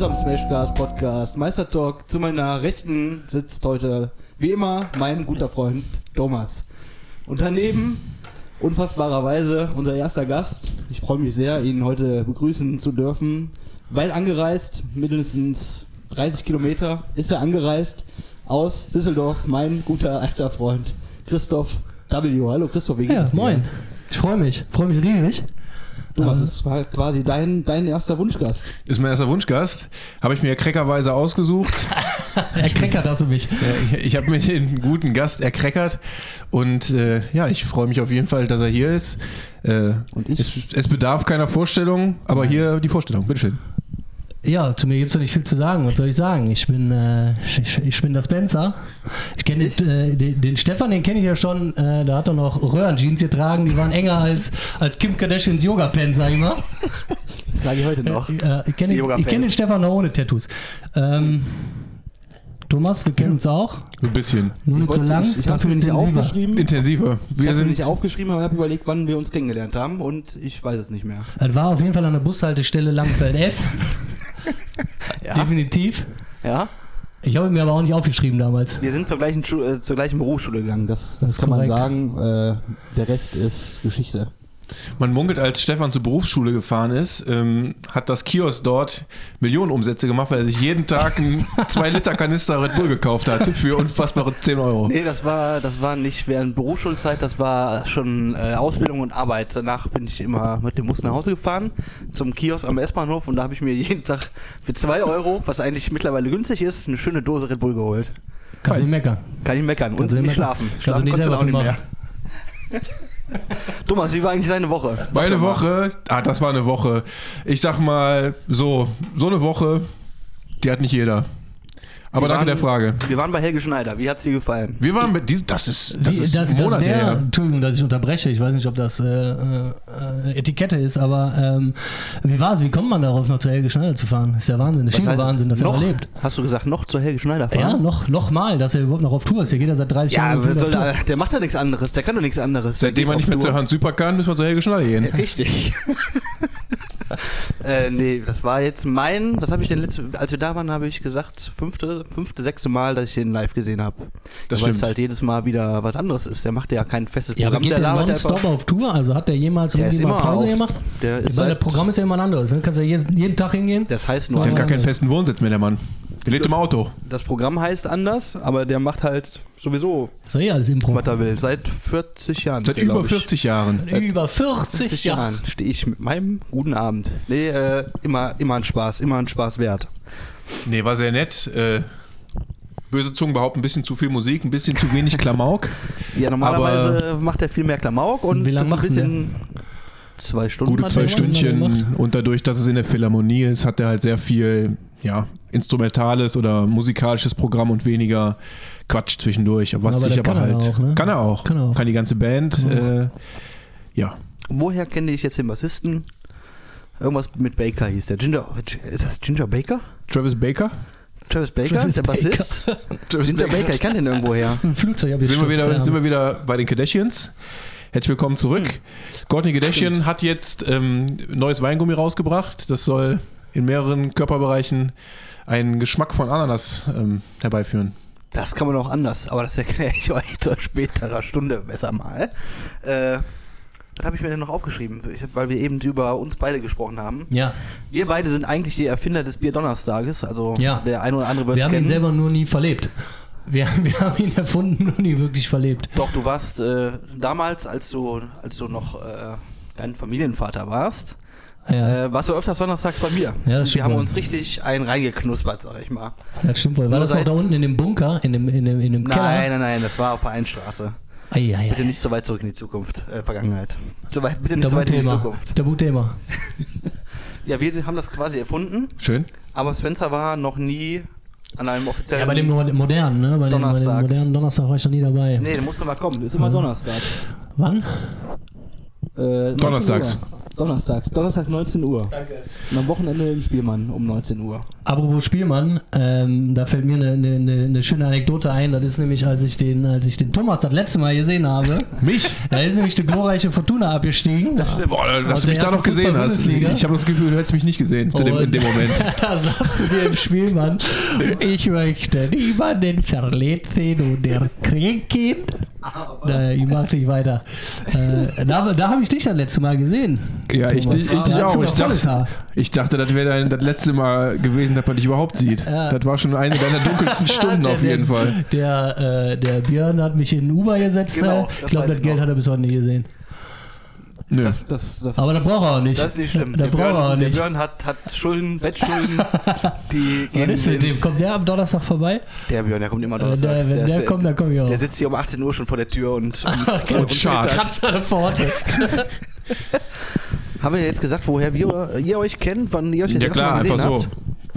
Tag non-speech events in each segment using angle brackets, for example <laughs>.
unserem Smashcast Podcast Meister Talk. Zu meiner Rechten sitzt heute, wie immer, mein guter Freund Thomas. Und daneben, unfassbarerweise, unser erster Gast. Ich freue mich sehr, ihn heute begrüßen zu dürfen. Weit angereist, mindestens 30 Kilometer ist er angereist aus Düsseldorf, mein guter alter Freund Christoph W. Hallo Christoph, wie geht's Ja, dir? moin. Ich freue mich. Freue mich riesig. Thomas, es war quasi dein, dein erster Wunschgast. Ist mein erster Wunschgast. Habe ich mir kreckerweise ausgesucht. <laughs> Er kreckert das um mich. Ich ich habe mir den guten Gast erkreckert. Und äh, ja, ich freue mich auf jeden Fall, dass er hier ist. Äh, Und ich? Es, es bedarf keiner Vorstellung, aber hier die Vorstellung. Bitteschön. Ja, zu mir gibt es doch nicht viel zu sagen. Was soll ich sagen? Ich bin, äh, ich, ich bin der Spencer. Ich kenne den, äh, den, den Stefan, den kenne ich ja schon. Äh, da hat er noch Röhrenjeans getragen. Die waren enger als, als Kim Kardashians Yoga-Pants, sag ich mal. Das trage ich heute noch. Äh, ich kenne den, ich kenn den Stefan noch ohne Tattoos. Ähm, Thomas, wir kennen uns auch. Ein bisschen. Nur nicht so lang. Ich, ich habe mir nicht aufgeschrieben. Intensiver. Ich Wir habe mir sind nicht aufgeschrieben, aber habe überlegt, wann wir uns kennengelernt haben und ich weiß es nicht mehr. Das war auf jeden Fall an der Bushaltestelle Langfeld S. <laughs> Ja. Definitiv. ja? Ich habe mir aber auch nicht aufgeschrieben damals. Wir sind zur gleichen, Schu äh, zur gleichen Berufsschule gegangen, das, das, Das kann korrekt. man sagen. Äh, der Rest ist Geschichte. Man munkelt, als Stefan zur Berufsschule gefahren ist, ähm, hat das Kiosk dort Millionenumsätze gemacht, weil er sich jeden Tag einen <laughs> 2-Liter-Kanister Red Bull gekauft hat für unfassbare 10 Euro. Nee, das war, das war nicht während Berufsschulzeit, das war schon äh, Ausbildung und Arbeit. Danach bin ich immer mit dem Bus nach Hause gefahren, zum Kiosk am S-Bahnhof und da habe ich mir jeden Tag für 2 Euro, was eigentlich mittlerweile günstig ist, eine schöne Dose Red Bull geholt. Kannst du nicht meckern. Kann ich meckern und Kannst nicht meckern. schlafen. Kannst Schlafen du nicht konntest du auch nicht mehr. <laughs> Thomas, wie war eigentlich deine Woche? Sag Meine. Woche, ah, das war eine Woche. Ich sag mal, so, so eine Woche, die hat nicht jeder. Aber Wir danke waren- der Frage. Wir waren bei Helge Schneider. Wie hat's dir gefallen? Wir waren mit diesem, das ist, das Wie- ist das, das Monate der, her. Entschuldigung, dass ich unterbreche. Ich weiß nicht, ob das äh, äh, Etikette ist, aber ähm, wie war es? Wie kommt man darauf, noch zu Helge Schneider zu fahren? Ist ja Wahnsinn. Das ist heißt- Wahnsinn, dass er noch, noch lebt. Hast du gesagt, noch zur Helge Schneider fahren? Ja, noch, noch mal, dass er überhaupt noch auf Tour ist. Der geht ja seit 30 Ja, Jahren. soll Tour. der, der macht ja nichts anderes. Der kann doch nichts anderes. Der Seitdem auf nicht mehr zu Hans Super kann, müssen wir zu Helge Schneider gehen. Richtig. <laughs> äh, nee, das war jetzt mein, was habe ich denn letzte, als wir da waren, habe ich gesagt, fünfte, fünfte, sechste Mal, dass ich ihn live gesehen habe. Das Weil es halt jedes Mal wieder was anderes ist. Der macht ja kein festes Ja, aber Programm, geht der der nonstop auf Tour? Also hat der jemals Der irgendwie mal Pause auf, gemacht? Der ist seit, das Programm ist ja immer ein anderes. Dann kannst du ja jeden, jeden Tag hingehen. das heißt nur Der hat gar keinen festen Wohnsitz mehr, der Mann. Der lebt im Auto. Das Programm heißt anders, aber der macht halt sowieso, Das ist ja eh alles Impro. was er will. Seit 40 Jahren. Seit er, über ich. 40 Jahren. Über 40, 40 Jahre. Jahren stehe ich mit meinem guten Abend. Nee, äh, immer, immer ein Spaß, immer ein Spaß wert. Nee, war sehr nett. Äh, böse Zungen behaupten, ein bisschen zu viel Musik, ein bisschen zu wenig Klamauk. <laughs> Ja, normalerweise macht er viel mehr Klamauk und Wie lang ein bisschen. Zwei Stunden. Gute zwei Stunden. Stündchen. Und dadurch, dass es in der Philharmonie ist, hat er halt sehr viel ja, instrumentales oder musikalisches Programm und weniger Quatsch zwischendurch. Was Aber sich das aber kann er halt. auch, ne? Kann er auch. Kann er auch. Kann die ganze Band. Er Äh, ja. Woher kenne ich jetzt den Bassisten? Irgendwas mit Baker hieß der. Ginger. Ist das Ginger Baker? Travis Baker. Travis Baker Travis ist der Baker. Bassist? <laughs> Travis Ginger Baker, ich kann den irgendwoher. Ein Flugzeug habe ich sind wir, wieder, sind wir wieder bei den Kardashians. Herzlich willkommen zurück. Hm. Courtney Kardashian hat jetzt ähm, neues Weingummi rausgebracht. Das soll in mehreren Körperbereichen einen Geschmack von Ananas ähm, herbeiführen. Das kann man auch anders, aber das erkläre ich <laughs> euch zu späterer Stunde besser mal. Äh, was habe ich mir denn noch aufgeschrieben? Weil wir eben über uns beide gesprochen haben. Ja, Wir beide sind eigentlich die Erfinder des Bier-Donnerstages. Also Ja. der eine oder andere wird wir haben ihn kennen. selber nur nie verlebt. Wir, <laughs> wir haben ihn erfunden, nur nie wirklich verlebt. Doch, du warst äh, damals, als du, als du noch äh, dein Familienvater warst, Ja, äh, warst du öfters donnerstags bei mir. Ja, das Und wir stimmt haben wohl. uns richtig einen reingeknuspert, sag ich mal. das stimmt wohl. War nur das noch da unten in dem Bunker, in dem, in dem, in dem Keller? Nein, nein, nein, das war auf Vereinstraße. Ei, ei, Bitte nicht so weit zurück in die Zukunft, äh, Vergangenheit. So weit, bitte nicht so weit in die. Zukunft. Tabuthema. Ja, wir haben das quasi erfunden, Schön. aber Spencer war noch nie an einem offiziellen. Ja, bei dem mo- modernen, ne? Bei dem, bei dem Donnerstag. modernen Donnerstag war ich noch nie dabei. Nee, der musste mal kommen. Das ist immer. Donnerstag. Wann? Äh, 19 Donnerstags. Uhr. Donnerstags. Donnerstag 19 Uhr. Danke. Und am Wochenende im Spielmann um 19 Uhr. apropos Spielmann, ähm, da fällt mir eine, eine, eine, eine schöne Anekdote ein. Das ist nämlich, als ich den, als ich den Thomas das letzte Mal gesehen habe, <laughs> Mich? da ist nämlich die glorreiche Fortuna abgestiegen. Das stimmt. Boah, dass du der mich da noch gesehen hast. Ich habe das Gefühl, du hättest mich nicht gesehen zu dem, in dem Moment. <laughs> da sagst du dir im Spielmann, <laughs> ich möchte niemanden verletzen und erkränken. Da, ich mach nicht weiter. Äh, da da habe ich dich das letzte Mal gesehen. Ja, ich, ich, Da dich auch. Ich dachte, ich dachte, das wäre dein das letzte Mal gewesen, dass man dich überhaupt sieht. Ja. Das war schon eine deiner dunkelsten <laughs> Stunden Der- auf jeden der, Fall. Der, äh, der Björn hat mich in den Uber gesetzt. Genau, äh, das ich glaube, das ich Geld noch. hat er bis heute nicht gesehen. Nö. Das, das, das, Aber das braucht er auch nicht. das ist nicht schlimm. Das Der braucht er auch Björn, der nicht. Björn hat, hat Schulden, Bettschulden, <laughs> die Was gehen ist mit dem? Kommt der am Donnerstag vorbei? Der Björn, der kommt immer Äh, der, donnerstags. wenn der, ist- kommt, dann komme ich auch. der sitzt hier um 18 Uhr schon vor der Tür und, und, <laughs> Und schart. zittert. Kratzt der Pforte. Haben wir jetzt gesagt, woher wir, ihr euch kennt, wann ihr euch das Ja erste Mal klar, gesehen einfach so.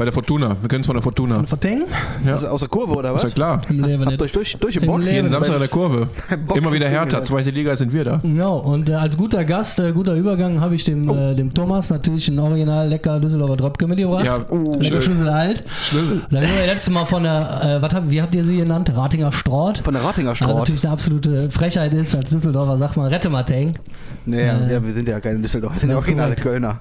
Bei der Fortuna. Wir kennen es von der Fortuna. Vertengen? Ja. Also aus der Kurve oder Ist was? ja klar. Im Leben Habt nicht. euch durch, durchgeboxt? Im Jeden. Samstag in der Kurve. <laughs> Boxen Immer wieder Hertha. kennengelernt. Zweite Liga sind wir da. Genau, und äh, als guter Gast, äh, guter Übergang, habe ich dem, Oh. äh, dem Thomas natürlich ein original lecker Düsseldorfer Dröpke mitgebracht. Ja, lecker schön. Schlüssel alt. Schlüssel. Da haben wir letztes Mal von der, äh, was habt, wie habt ihr sie genannt? Ratinger Straut. Von der Ratinger Was Straut. natürlich eine absolute Frechheit ist, als Düsseldorfer sagt man, rette mal Tang. Nee, Äh, ja, wir sind ja keine Düsseldorfer, wir sind ja ist originale. Kölner.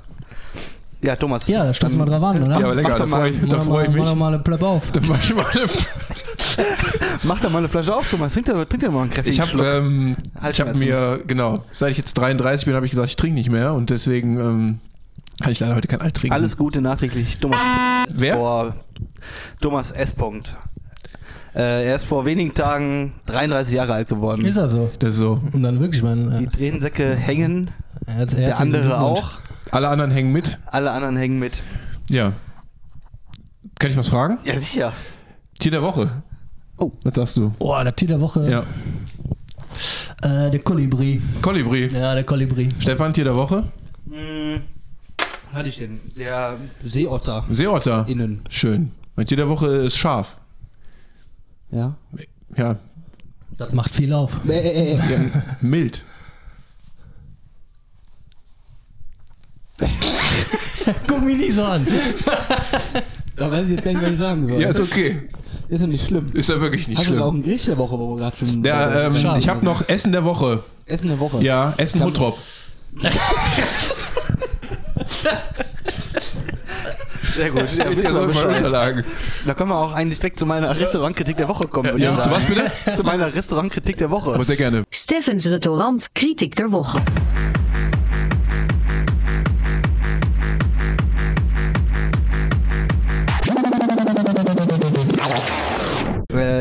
Ja, Thomas. Ja, da stoßen wir drauf an, oder? Ja, aber lecker. Mach Da doch mal- freue ich, da Mach freu ich mal, mach doch mich. mal eine Plöpp auf. Da mach ich mal eine <laughs> Mach doch mal eine Flasche auf, Thomas. Trink doch, trink doch mal einen kräftigen Ich habe Schluck. ähm, ich hab mir, genau, seit ich jetzt 33 bin, habe ich gesagt, ich trinke nicht mehr und deswegen ähm, kann ich leider heute kein Alt trinken. Alles Gute nachträglich. Thomas Wer? vor Thomas S. Punkt. Äh, er ist vor wenigen Tagen 33 Jahre alt geworden. Ist er so. Das ist so. Und dann wirklich, mein. Die Äh, Tränensäcke hängen, der andere auch. Alle anderen hängen mit. Alle anderen hängen mit. Ja. Kann ich was fragen? Ja, sicher. Tier der Woche. Oh. Was sagst du? Oh, der Tier der Woche. Ja. Äh, der Kolibri. Kolibri. Ja, der Kolibri. Stefan, Tier der Woche? Hm, was hatte ich denn? Der Seeotter Seeotter. innen. Schön. Mein Tier der Woche ist Schaf. Ja. Ja. Das macht viel auf. Äh, äh, äh. ja mild. <laughs> Guck mich nicht so an. Da weiß ich jetzt gar nicht, was ich sagen soll. Ja, ist okay. Ist ja nicht schlimm. Ist ja wirklich nicht Hast du auch schlimm. ein Gericht der Woche, wo wir gerade schon. Ja, ähm, Schaf. ich habe noch Essen der Woche. Essen der Woche. Ja, Essen Huttrop. Sehr gut. Ja, Ja, wissen wir. Unterlagen. Da können wir auch eigentlich direkt zu meiner Restaurantkritik der Woche kommen, würde Ja, zu was bitte? Zu meiner Restaurantkritik der Woche. Aber sehr gerne. Steffens Restaurant Kritiek der Woche.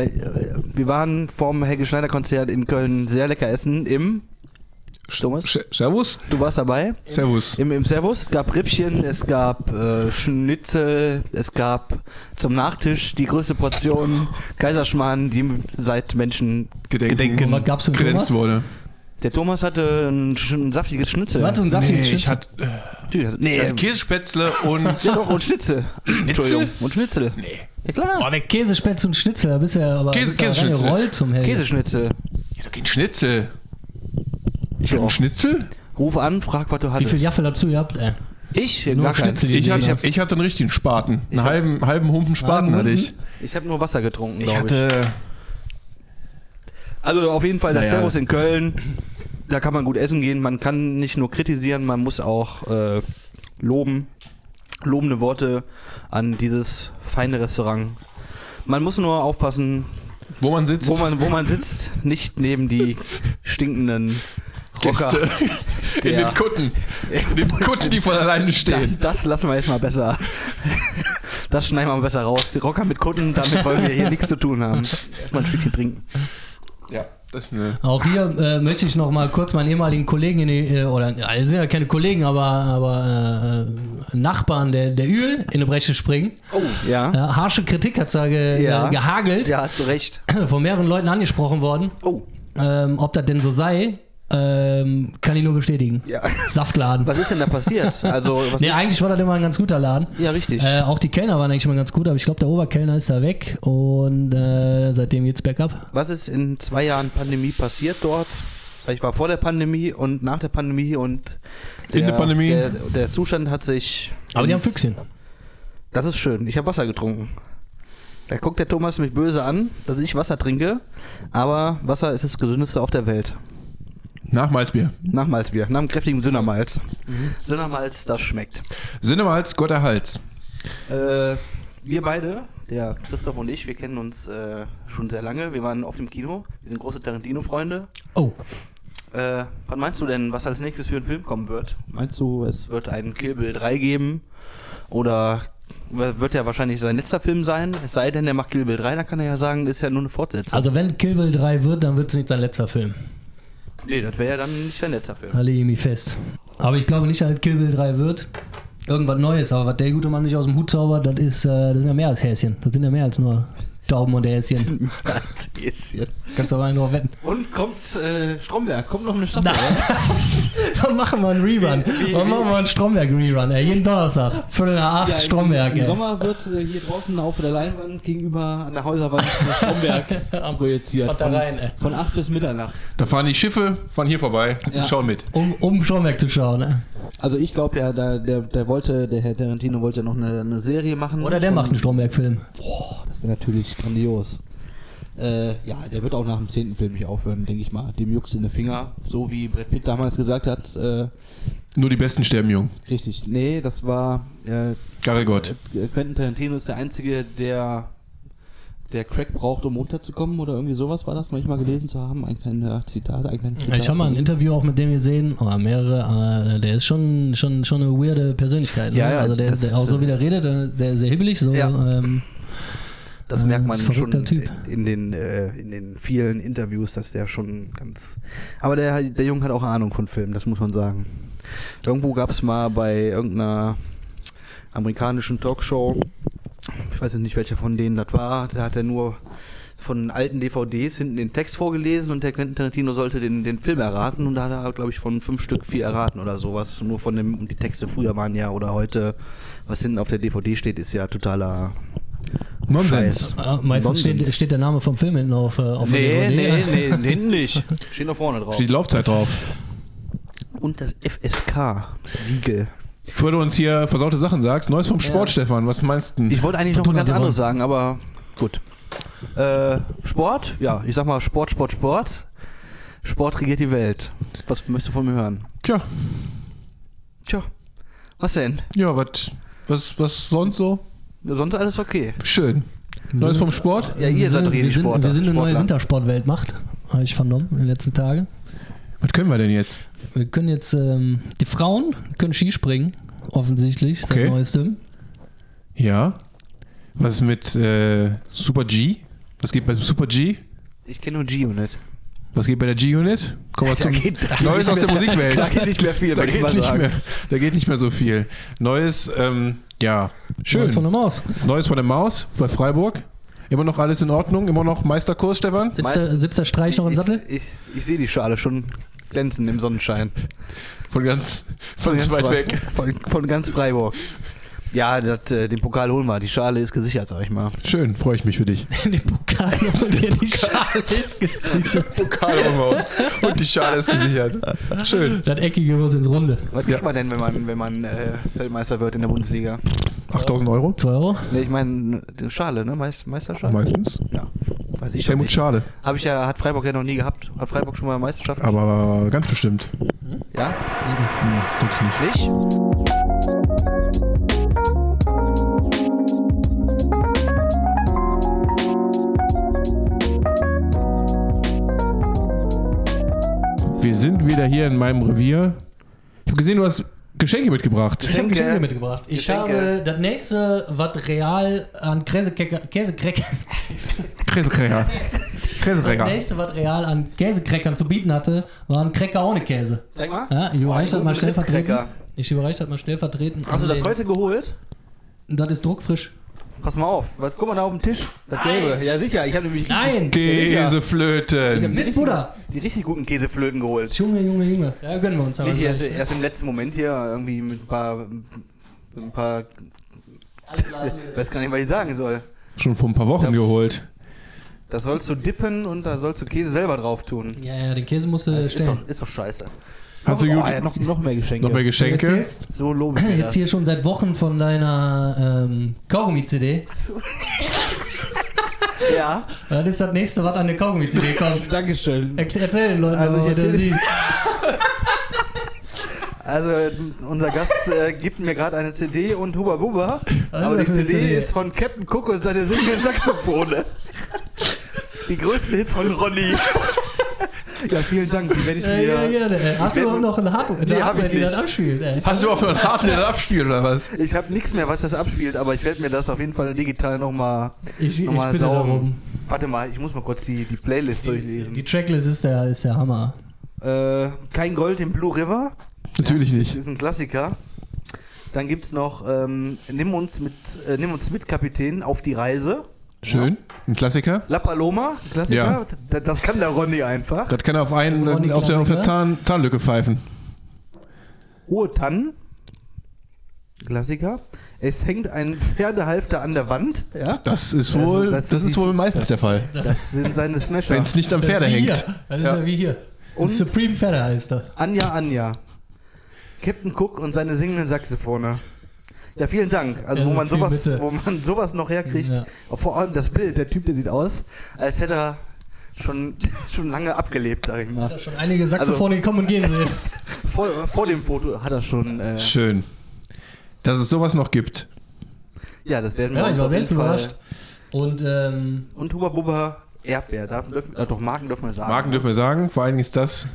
Äh, wir waren vom Helge Schneider Konzert in Köln sehr lecker essen im Thomas, Servus? du warst dabei. Servus. Im, Im Servus. Es gab Rippchen, es gab äh, Schnitzel, es gab zum Nachtisch die größte Portion <laughs> Kaiserschmarrn, die seit Menschen Gedenken. gedenken. Thomas? wurde. Der Thomas hatte ein, ein saftiges Schnitzel. Was, so ein saftiges Nee, ich Schnitzel? hatte, äh, Natürlich, also- nee, ich hatte Käsespätzle <laughs> und. ja doch, und Schnitzel. Entschuldigung, und Schnitzel. Nee. Ja klar. Boah, der Käsespätzle und Schnitzel, da bist du ja aber Käse- du Käseschnitzel. reingerollt zum Helge. Käseschnitzel. Ja, doch kein Schnitzel. Ich hab einen Schnitzel? Ruf an, frag, was du Wie hattest. viel Jaffel dazu ihr habt? Äh. Ich? Nur Gar keins. Ich, du hab, gesehen hast. ich hatte einen richtigen Spaten. Ich Einen hab- halben, halben Humpen Spaten Halben hatte ich. Ich habe nur Wasser getrunken, Ich glaube ich. hatte. Also auf jeden Fall das Naja. Servus in Köln. Da kann man gut essen gehen. Man kann nicht nur kritisieren, man muss auch äh, loben. Lobende Worte an dieses feine Restaurant. Man muss nur aufpassen, Wo man sitzt. wo man, wo man sitzt. Nicht neben die stinkenden Rocker. Gäste. <laughs> In den Kutten. In den Kutten, die von alleine stehen. Das, das lassen wir jetzt mal besser. Das schneiden wir mal besser raus. Die Rocker mit Kunden, damit wollen wir hier nichts zu tun haben. Erstmal ein Stückchen trinken. Ja, das. Auch hier äh, möchte ich noch mal kurz meinen ehemaligen Kollegen, in die, äh, oder ja, sind ja keine Kollegen, aber, aber äh, Nachbarn der, der Öl in eine Bresche springen. Oh, ja. Äh, harsche Kritik hat da ge, Ja. ge, gehagelt, Ja, zu Recht. von mehreren Leuten angesprochen worden. Oh, Ähm, ob das denn so sei, ähm, kann ich nur bestätigen. ja. Saftladen. Was ist denn da passiert? Also, was <laughs> Nee, ist, eigentlich war das immer ein ganz guter Laden. Ja, richtig. Äh, auch die Kellner waren eigentlich immer ganz gut, aber ich glaube, der Oberkellner ist da weg und äh, seitdem geht's bergab. Was ist in zwei Jahren Pandemie passiert dort? Weil Ich war vor der Pandemie und nach der Pandemie und In der Pandemie? Der, der Zustand hat sich. Aber die haben Füchschen. Das ist schön. Ich habe Wasser getrunken. Da guckt der Thomas mich böse an, dass ich Wasser trinke. Aber Wasser ist das gesündeste auf der Welt. Nach Malzbier. Nach Malzbier, nach einem kräftigen Sündermalz. Sündermalz, das schmeckt. Sinnemalz, Gott erhalts. Äh, wir beide, der Christoph und ich, wir kennen uns äh, schon sehr lange. Wir waren auf dem Kino. Wir sind große Tarantino-Freunde. Oh, Äh, was meinst du denn, was als nächstes für ein Film kommen wird? Meinst du, es wird einen Kill Bill 3 geben? Oder wird ja wahrscheinlich sein letzter Film sein? Es sei denn, er macht Kill Bill 3, dann kann er ja sagen, ist ja nur eine Fortsetzung. also wenn Kill Bill 3 wird, dann wird es nicht sein letzter Film. Nee, das wäre ja dann nicht sein letzter Film. Da lege ich mich fest. Aber ich glaube nicht, dass Kill Bill 3 wird. Irgendwas Neues, aber was der gute Mann sich aus dem Hut zaubert, das ist, äh, das sind ja mehr als Häschen. Das sind ja mehr als nur Tauben und Häschen. Häschen. Kannst du auch einfach wetten. Und kommt äh, Stromberg, kommt noch eine Staffel. <laughs> Dann machen wir einen Rerun. wie- Dann machen wir einen Stromberg-Rerun, ey. Jeden Donnerstag. Viertel nach acht, Ja, im- Stromberg, Im ey. Sommer wird äh, hier draußen auf der Leinwand gegenüber an der Häuserwand Stromberg <laughs> projiziert. Von rein, ey. von 8 bis Mitternacht. Da fahren die Schiffe von hier vorbei Ja. und schauen mit. Um, um Stromberg zu schauen, ne? Also ich glaube ja, da, der, der wollte, der Herr Tarantino wollte noch eine, eine Serie machen. Oder der von- macht einen Stromberg-Film. Boah, das wäre natürlich grandios. Äh, ja, der wird auch nach dem zehnten Film nicht aufhören, denke ich mal. Dem juckt's in den Finger, so wie Brad Pitt damals gesagt hat. Äh, Nur die Besten sterben jung. richtig. Nee, das war äh, Garre Gott. Quentin Tarantino ist der einzige, der der Crack braucht, um runterzukommen oder irgendwie sowas war das manchmal gelesen zu haben. Ein kleines Zitat, ein kleines Zitat. Ich habe mal ein Interview auch mit dem gesehen, oder mehrere, äh, der ist schon, schon, schon eine weirde Persönlichkeit. Ne? Ja, ja, also der, das der auch so wie äh, der redet, äh, sehr, sehr hibbelig, so Ja. ähm, Das Äh, merkt man ein schon Typ. in den, äh, in den vielen Interviews, dass der schon ganz. Aber der, der Junge hat auch Ahnung von Filmen, das muss man sagen. Irgendwo gab es mal bei irgendeiner amerikanischen Talkshow, ich weiß jetzt nicht, welcher von denen das war, da hat er nur von alten DVDs hinten den Text vorgelesen und der Quentin Tarantino sollte den, den Film erraten und da hat er, glaube ich, von fünf Stück vier erraten oder sowas. Nur von dem, und die Texte früher waren ja oder heute, was hinten auf der DVD steht, ist ja totaler Nonsens. Äh, meistens steht, steht der Name vom Film hinten auf, äh, auf Nee, der DVD. nee, nee, <laughs> hinten nicht. Steht noch vorne drauf. Steht die Laufzeit drauf. Und das FSK-Siegel. Bevor du uns hier versaute Sachen sagst, Neues vom Sport, Stefan, was meinst du? Ich wollte eigentlich noch was Fortuna ganz anderes sagen, aber gut. Äh, Sport? Ja, ich sag mal Sport, Sport, Sport. Sport regiert die Welt. Was möchtest du von mir hören? Tja, Tja, was denn? ja, was, was, was sonst so? Sonst alles okay. Schön. Neues vom Sport? Ja, ihr seid doch hier wir die sind, Sportler. Wir sind eine neue. Wintersportweltmacht, habe ich vernommen in den letzten Tagen. Was können wir denn jetzt? Wir können jetzt, ähm, die Frauen können Skispringen, offensichtlich, seit Okay. neuestem. Ja. Was ist mit äh, Super G? Was geht bei Super G? Ich kenne nur G-Unit. Was geht bei der G-Unit? Kommen wir <laughs> Da zum geht- da Neues aus der mehr- Musikwelt. da geht nicht mehr viel, da ich geht, nicht sagen. mehr, da geht nicht mehr so viel. Neues, ähm, ja, schön. Neues von der Maus. Neues von der Maus bei Freiburg. Immer noch alles in Ordnung? Immer noch Meisterkurs, Stefan? Sitzt, Meist- der, sitzt der Streich noch im Ich, Sattel? ich, ich sehe die Schale schon glänzen im Sonnenschein. Von ganz, von ganz ganz weit weg. Von, von ganz Freiburg. Ja, das, äh, den Pokal holen wir. Die Schale ist gesichert, sag ich mal. Schön, freue ich mich für dich. <laughs> Den Pokal und dir die <laughs> Schale ist gesichert. Pokal haben wir uns. Und die Schale ist gesichert. Schön. Das Eckige muss ins Runde. Was kriegt man denn, wenn man, wenn man äh, Weltmeister wird in der Bundesliga? 8000 Euro? 2 Euro? Nee, ich meine, Schale, ne? Meist, Meisterschale? Meistens. Ja, weiß ich schon Helmut nicht. Schade. Habe ich ja, hat Freiburg ja noch nie gehabt. Hat Freiburg schon mal Meisterschaft? Aber ganz bestimmt. Ja? Hm, denke ich nicht. Nicht? Wir sind wieder hier in meinem Revier. Ich habe gesehen, du hast Geschenke mitgebracht. Ich habe Geschenke. Geschenke mitgebracht. Ich Geschenke. habe das nächste, was real an Käsekrecker, Käsekrecker, das nächste, was real an Käsekreckern zu bieten hatte, waren Cracker ohne Käse. Zeig mal. Ja, ich überreiche das mal stellvertretend. Ich überreiche das mal stellvertretend. Hast du das heute geholt? Das ist druckfrisch. Pass mal auf. Was, guck mal da auf den Tisch. Das Nein. Gelbe. Ja, sicher. Ich habe nämlich richtig, Nein! Ich hab Käseflöten. die Mit richtig- Butter. Die richtig guten Käseflöten geholt. Junge, Junge, Junge. Ja, gönnen wir uns aber. Nicht erst, erst im letzten Moment hier irgendwie mit ein paar. Mit ein paar. Ich <laughs> weiß gar nicht, was ich sagen soll. Schon vor ein paar Wochen geholt. Das sollst du dippen und da sollst du Käse selber drauf tun. Ja, ja, den Käse musst du Das ist stellen. doch, ist doch scheiße. Hast du oh, ja, noch, noch mehr Geschenke. noch mehr Du Geschenke? erzählst so lobe ich jetzt das. hier schon seit Wochen von deiner ähm, Kaugummi-CD. <laughs> Ja, Das ist das nächste, was an der Kaugummi-CD <laughs> kommt. Dankeschön. Erklär, erzähl den Leuten, Also ich was du erzähl- siehst. <laughs> Also unser Gast äh, gibt mir gerade eine CD und Huba Buba. Aber die CD, CD? ist von Captain Cook und seine singenden Saxophone. die größten Hits von Ronny. Ja, vielen Dank. Die werde ich Ja, mir. ja, ja, ey. Hast du überhaupt noch einen Hardware, Nee, hab ich das nicht. abspielt? Ey? Hast du auch noch einen harten, der abspielt oder was? Ich habe nichts mehr, was das abspielt, aber ich werde mir das auf jeden Fall digital nochmal noch mal saugen. Warte mal, ich muss mal kurz die, die Playlist durchlesen. Die Tracklist ist der, ist der Hammer. Äh, Kein Gold im Blue River. Natürlich Das nicht. ist ein Klassiker. Dann gibt es noch ähm, Nimm, uns mit, äh, Nimm uns mit, Kapitän, auf die Reise. Schön. Ein Klassiker. La Paloma, ein Klassiker. Ja. Das kann der Ronny einfach. Das kann er auf, einen, Das auf der, auf der. Zahn, Zahnlücke pfeifen. Hohe Tannen. Klassiker. Es hängt ein Pferdehalfter an der Wand. Ja. Das ist Das- wohl, das das, ist ist wohl meistens der Fall. Das sind seine Smasher. Wenn es nicht am Das Pferde hängt. Hier. Das ist Ja. ja, wie hier. Und- Supreme Pferde heißt er. Anja Anja. Captain Cook und seine singenden Saxophone. Ja, vielen Dank. Also Ja, wo man sowas, wo man sowas noch herkriegt. Ja. Vor allem das Bild, der Typ, der sieht aus, als hätte er schon, <laughs> schon lange abgelebt, sag ich Hat mal. er schon einige Saxophone kommen und gehen sehen. <laughs> Vor, vor dem Foto hat er schon. Äh, Schön. Dass es sowas noch gibt. ja, das werden wir Ja, uns auf jeden selbst Fall. Und ähm, Und Huba Bubba Erdbeer. Darf, dürfen, äh, doch, Marken dürfen wir sagen. Marken dürfen wir sagen. Vor allen Dingen ist das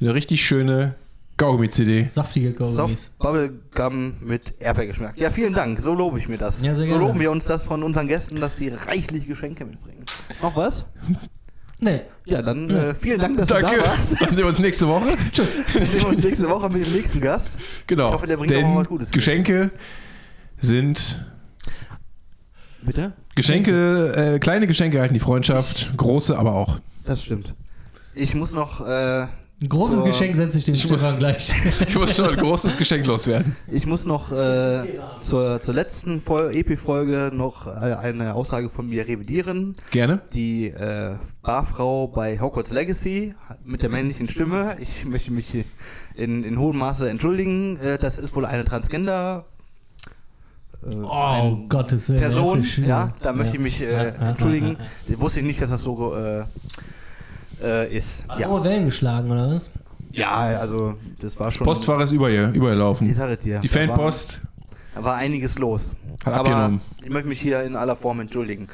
eine richtig schöne Kaugummi-CD. saftige Kaugummis. Soft Bubblegum mit Erdbeergeschmack. Ja, vielen Dank. So lobe ich mir das. Ja, sehr so gerne. loben wir uns das von unseren Gästen, dass sie reichlich Geschenke mitbringen. Noch was? <laughs> Nee. Ja, dann äh, vielen Dank, dass Danke. du da warst. Dann sehen wir uns nächste Woche. <laughs> Tschüss. Wir sehen uns nächste Woche mit dem nächsten Gast. Genau. Ich hoffe, der bringt Denn auch mal was Gutes mit. Geschenke sind Bitte? Geschenke, äh, kleine Geschenke halten die Freundschaft, große aber auch. Das stimmt. Ich muss noch. Äh, Ein großes zur- Geschenk setze ich dem Ich muss- Stefan gleich. <laughs> Ich muss schon ein großes Geschenk loswerden. Ich muss noch äh, zur, zur letzten Fol- EP-Folge noch äh, eine Aussage von mir revidieren. Gerne. Die äh, Barfrau bei Hogwarts Legacy mit der männlichen Stimme. Ich möchte mich in, in hohem Maße entschuldigen. Äh, das ist wohl eine Transgender. Äh, Oh, ein- Gottes Willen. Person, ja, da möchte ich mich äh, Ja, ja, entschuldigen. ja, Wusste ich nicht, dass das so äh, äh, ist. Hat Ja. hohe Wellen geschlagen, oder was? ja, also das war schon. Postfach ist über ihr, Ich übergelaufen. sage dir. Die Fanpost War, da war einiges los. Hat Aber abgenommen. ich möchte mich hier in aller Form entschuldigen.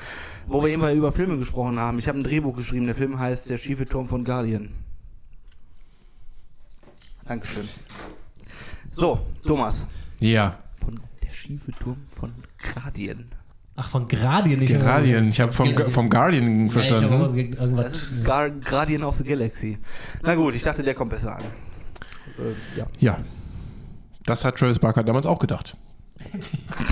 Wo wir eben über Filme gesprochen haben. Ich habe ein Drehbuch geschrieben. Der Film heißt Der schiefe Turm von Guardian. Dankeschön. So, Thomas. Ja. Von Der schiefe Turm von Guardian. Ach, von Gradien. Ich Guardian. Ich habe vom, vom Guardian Ja, ich hab aber verstanden. irgendwas. Das ist Gar Guardian of the Galaxy. Na gut, ich dachte, der kommt besser an. Äh, ja. Ja. Das hat Travis Barker damals auch gedacht. <laughs>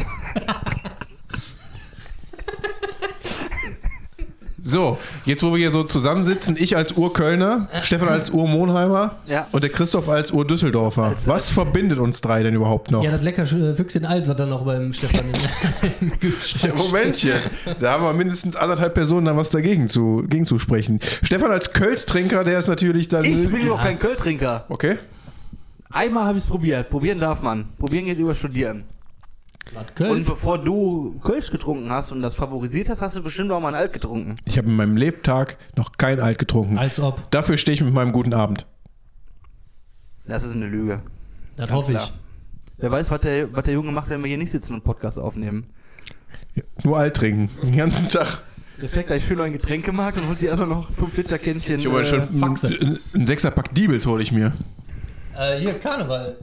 So, jetzt wo wir hier so zusammensitzen, ich als Urkölner, Stefan als Ur-Monheimer Ja. und der Christoph als Ur-Düsseldorfer. Als- Was verbindet uns drei denn überhaupt noch? Ja, das lecker äh, Füchschen alt, was dann noch beim Stefan <laughs> Ja, Momentchen. Da haben wir mindestens anderthalb Personen da was dagegen zu, gegen zu sprechen. Stefan als Kölsch-Trinker, der ist natürlich dann. Ich bin doch kein Költrinker. Okay. Einmal habe ich es probiert. Probieren darf man. Probieren geht über Studieren. Und bevor du Kölsch getrunken hast und das favorisiert hast, hast du bestimmt auch mal ein Alt getrunken. Ich habe in meinem Lebtag noch kein Alt getrunken. Als ob. Dafür stehe ich mit meinem guten Abend. Das ist eine Lüge. Das Ganz hoffe klar. ich. Wer weiß, was der, was der Junge macht, wenn wir hier nicht sitzen und Podcast aufnehmen. Nur Alt trinken. Den ganzen Tag. Der fährt gleich schön in den Getränkemarkt und holt sich erstmal noch 5 Liter Kännchen. Ich hole äh, schon Faxe. ein, ein Sechserpack Diebels hole ich mir. Äh, hier, Karneval.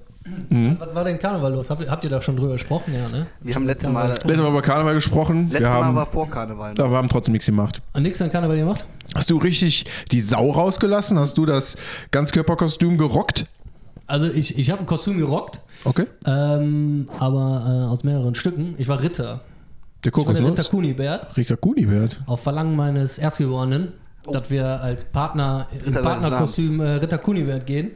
Mhm. Was war denn Karneval los? Habt, ihr- habt ihr da schon drüber gesprochen? Ja, ne? wir haben letztes Mal, Letztes Mal über Karneval gesprochen. letztes haben, Mal war vor Karneval. da wir haben trotzdem nichts gemacht. Und nichts an Karneval gemacht? Hast du richtig die Sau rausgelassen? Hast du das Ganzkörperkostüm gerockt? Also ich, ich habe ein Kostüm gerockt, Okay. ähm, aber äh, aus mehreren Stücken. Ich war Ritter. Der Ich war der Ritter. Kunibert. Richter Kunibert. Auf Verlangen meines Erstgeborenen, dass wir als Partner im Ritter seines Partnerkostüm äh, Ritter Kunibert gehen.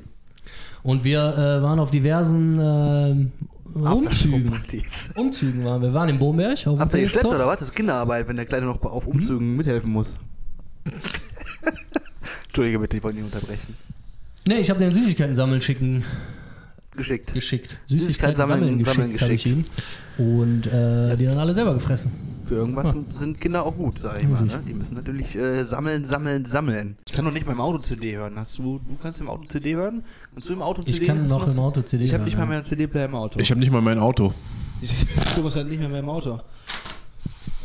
Und wir äh, waren auf diversen äh, Umzügen. <laughs> Umzügen waren wir. Wir waren in Bomberg. Habt ihr geschleppt oder was? Das ist Kinderarbeit, wenn der Kleine noch auf Umzügen mithelfen muss. <laughs> Entschuldige bitte, ich wollte nicht unterbrechen. Nee, ich habe den Süßigkeiten sammeln schicken Geschickt. geschickt. Süßigkeiten sammeln- sammeln hab ich ihm. Und äh, die dann alle selber gefressen. Für irgendwas <laughs> sind Kinder auch gut, sag ich mal. Ne? Die müssen natürlich äh, sammeln, sammeln, sammeln. Ich kann doch nicht mal im Auto CD hören. Hast du, du kannst im Auto CD hören? Kannst du im Auto CD Ich kann Hast noch im Auto CD Ich habe hören, nicht mal mehr einen CD-Player im Auto. Ich habe nicht mal mein Auto. du bist halt nicht mehr, mehr im Auto.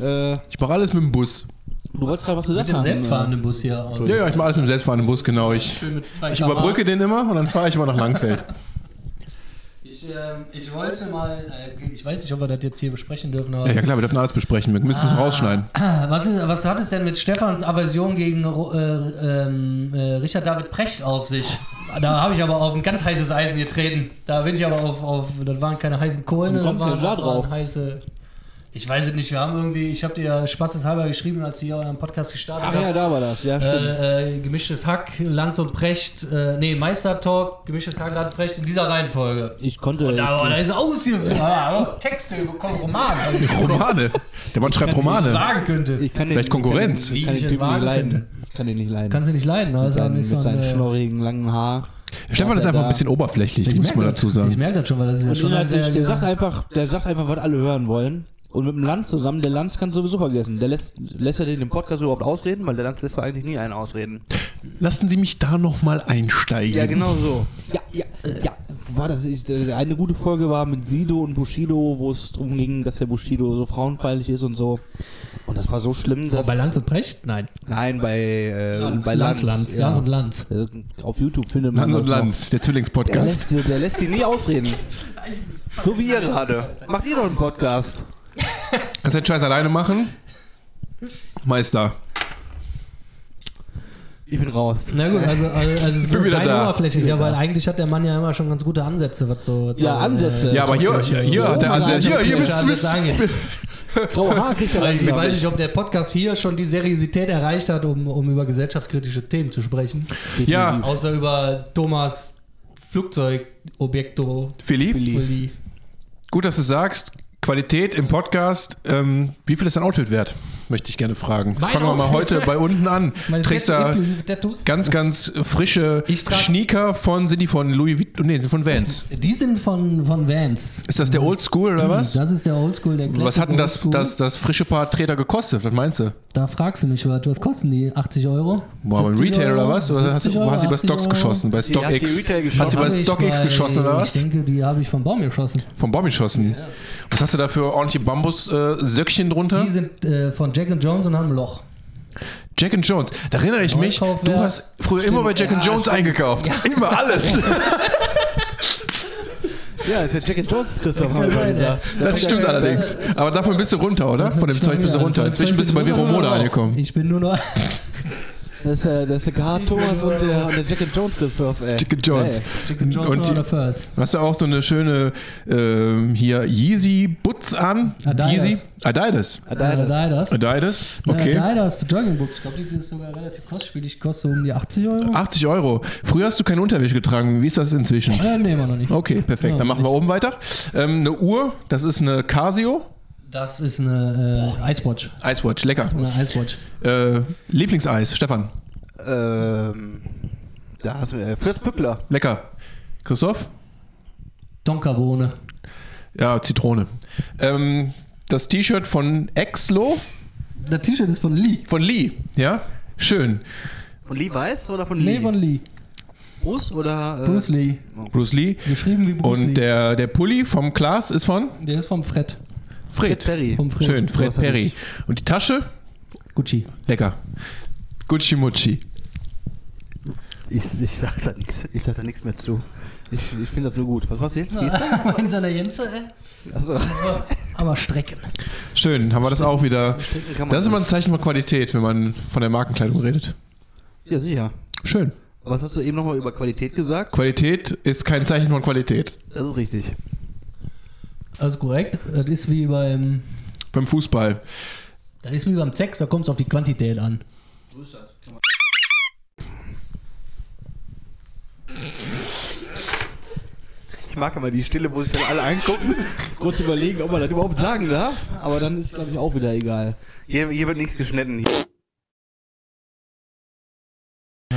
Äh, Ich mache alles mit dem Bus. du wolltest gerade was Mit gesagt dem haben. selbstfahrenden Bus hier aus. Ja, ja, ich mache alles mit dem selbstfahrenden Bus, genau. Ich, mit ich überbrücke den immer und dann fahre ich immer nach Langfeld. <laughs> Ich, ähm, ich wollte mal, äh, ich weiß nicht, ob wir das jetzt hier besprechen dürfen, aber Ja, ja klar, wir dürfen alles besprechen. Wir müssen es rausschneiden. was, ist, was hat es denn mit Stefans Aversion gegen äh, ähm, äh, Richard David Precht auf sich? Da habe ich aber auf ein ganz heißes Eisen getreten. Da bin ich aber auf, auf das waren keine heißen Kohlen, das waren, der da drauf? waren heiße. Ich weiß es nicht, wir haben irgendwie, ich habe dir spaßeshalber geschrieben, als ich hier euren Podcast gestartet Ach habe. ja, da war das. Ja, stimmt. Äh, äh, gemischtes Hack, Lanz und Precht, äh, nee, Meistertalk, gemischtes Hack, Lanz Precht in dieser Reihenfolge. ich konnte. Da, aber da ist aus hier, ah, Texte, komm, Roman. Also, <laughs> Romane. Der Mann schreibt ich Romane. sagen könnte. ich kann den, Vielleicht Konkurrenz. Ich kann den, ich kann den ich Typen wagen nicht leiden. könnte. Ich kann den nicht leiden. Kannst du nicht leiden, mit also seinen, mit seinen ein, äh, schnorrigen, langen Haar. Stefan ist einfach da- ein bisschen oberflächlich, ich muss man dazu Ich sagen. merke das schon, weil das ist ja Und schon inhaltlich, sehr- der sagt einfach, der sagt einfach, was alle hören wollen. Und mit dem Lanz zusammen, der Lanz kann sowieso vergessen. Der lässt, lässt er den im Podcast überhaupt ausreden, weil der Lanz lässt doch eigentlich nie einen ausreden. Lassen Sie mich da nochmal einsteigen. Ja, genau so. Ja, ja, ja. War das ich, äh, eine gute Folge war mit Sido und Bushido, wo es darum ging, dass der Bushido so frauenfeindlich ist und so. Und das war so schlimm, Oh, dass. bei Lanz und Precht? Nein. Nein, bei, äh, Lanz, bei Lanz, Lanz. Lanz, ja. Lanz und Lanz. Also, auf YouTube findet man Lanz und das noch. Lanz, der Der Zwillingspodcast. lässt, der lässt die nie ausreden. So wie ihr gerade. Macht ihr doch einen Podcast. Kannst du den Scheiß alleine machen? Meister. Ich bin raus. Na gut, also, also, also so bin wieder rein da. oberflächlich, ja, weil eigentlich hat der Mann ja immer schon ganz gute Ansätze, was so. Was Ja, so, Ansätze. Ja, aber hier, hier, hier hat der Ansatz. Hier, hier bist du. Bist, Graue kriegt er ich <laughs> weiß nicht, ob der Podcast hier schon die Seriosität erreicht hat, um, um über gesellschaftskritische Themen zu sprechen. ja, Außer über Thomas Flugzeugobjekto. Philipp, Uli. gut, dass du sagst. Qualität im Podcast. Ähm, wie viel ist dein Outfit wert? Möchte ich gerne fragen. Mein Fangen wir mal heute bei unten an. <laughs> Meine Trägst da ganz, ganz frische Sneaker von, sind die von Louis Vuitton? Nee, sind von Vans. <laughs> Die sind von, von Vans. Ist das der Old School oder was? Das ist der Oldschool, der Classic Was hat denn das, Oldschool. das, das frische Paar Treter gekostet? Was meinst du? Da fragst du mich, was, was kosten die? 80 Euro? Boah, beim 70 Retail oder Euro? was? Oder hast du, 70 wo hast du bei 80 Stocks Euro? geschossen? Bei hast StockX? Hast du bei StockX geschossen oder was? Ich denke, die habe ich vom Baum geschossen. Vom Bomb geschossen. Was hast du da für ordentliche Bambus-Söckchen drunter? Die sind äh, von Jack and Jones und haben ein Loch. Jack and Jones. Da erinnere ich mich, Neukaufwerk. du hast früher immer bei Jack and ja, Jones stimmt. eingekauft. Immer alles. Ja, <laughs> ist der Jack and Jones Christoph, haben wir gesagt. Das stimmt allerdings. Aber davon bist du runter, oder? Von dem Zeug bist du runter. Inzwischen bist du bei Viromode angekommen. Ich bin nur noch. Das ist der, das ist der Gerhard Thomas und der, und der Jack and Jones Christoph, ey. Jack and Jones. Ey. Jack and Jones Und die- the First. Hast du auch so eine schöne ähm, hier Yeezy Butz an? Adidas. Yeezy? Adidas. Adidas. Adidas. Adidas. Okay. Adidas Joggingbooks. Ich glaube, die ist sogar relativ kostspielig. Die kostet so um die 80 Euro. 80 Euro. Früher hast du keine Unterwäsche getragen. Wie ist das inzwischen? Äh, nee, immer noch nicht. Okay, perfekt. Ja, Dann machen wir oben weiter. Ähm, eine Uhr, das ist eine Casio. Das ist eine äh, Icewatch. Icewatch, lecker. Eine Icewatch. Äh, Lieblingseis, Stefan. Ähm, da hast du äh, Fürst Bückler. Lecker. Christoph? Donkerbohne. Ja, Zitrone. Ähm, das T-Shirt von Exlo, Das T-Shirt ist von Lee. von Lee. Ja, schön. Von Lee Weiß oder von Lee? Nee, von Lee. Bruce oder? Äh, Bruce Lee. Bruce Lee. Geschrieben wie Bruce Lee. Und der, der Pulli vom Klaas ist von Der ist vom Fred. Fred. Fred Perry. Vom Fred. Schön, Fred Perry. Und die Tasche? Gucci. Lecker. Gucci Mucci. Ich, ich sag da nichts. Ich sag da nichts mehr zu. Ich, ich finde das nur gut. Was machst du jetzt? Gehst du? <laughs> In seiner Jense, ey. Achso. Aber Strecken. Schön, haben wir das auch wieder. Stricken kann man Das ist immer ein. Zeichen von Qualität, wenn man von der Markenkleidung redet. Ja, sicher. Schön. Was hast du eben nochmal über Qualität gesagt? Qualität ist kein Zeichen von Qualität. Das ist richtig. Also korrekt. Das ist wie beim. Beim Fußball. Das ist wie beim Sex, da kommt es auf die Quantität an. Ich mag immer die Stille, wo sich dann alle angucken, <laughs> kurz überlegen, ob man das überhaupt sagen darf. Aber dann ist es, glaube ich, auch wieder egal. Hier, hier wird nichts geschnitten.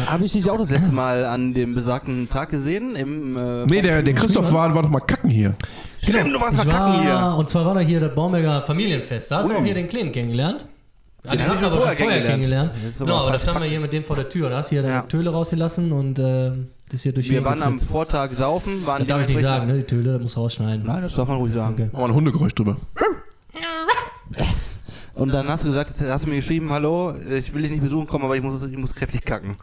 Habe ich dich auch das letzte Mal an dem besagten Tag gesehen? Im, äh, Nee, der, der Christoph war, war doch mal kacken hier. Stimmt, du warst mal kacken war, hier. Und zwar war da hier das Baumberger Familienfest. Da hast du auch hier den Kleinen kennengelernt. Ja, Den hab ich schon aber vorher kennengelernt. Aber Genau, aber da standen wir hier mit dem vor der Tür. Da hast du hier Ja. deine Töle rausgelassen und äh, das hier durch Wir waren am. Vortag saufen, waren Das darf ich nicht sagen, ne? Die Töle, das muss rausschneiden. Nein, das darf man ruhig sagen. Okay. Machen wir ein Hundegeräusch drüber. Und dann hast du gesagt, hast du mir geschrieben, hallo, ich will dich nicht besuchen kommen, aber ich muss, ich muss kräftig kacken.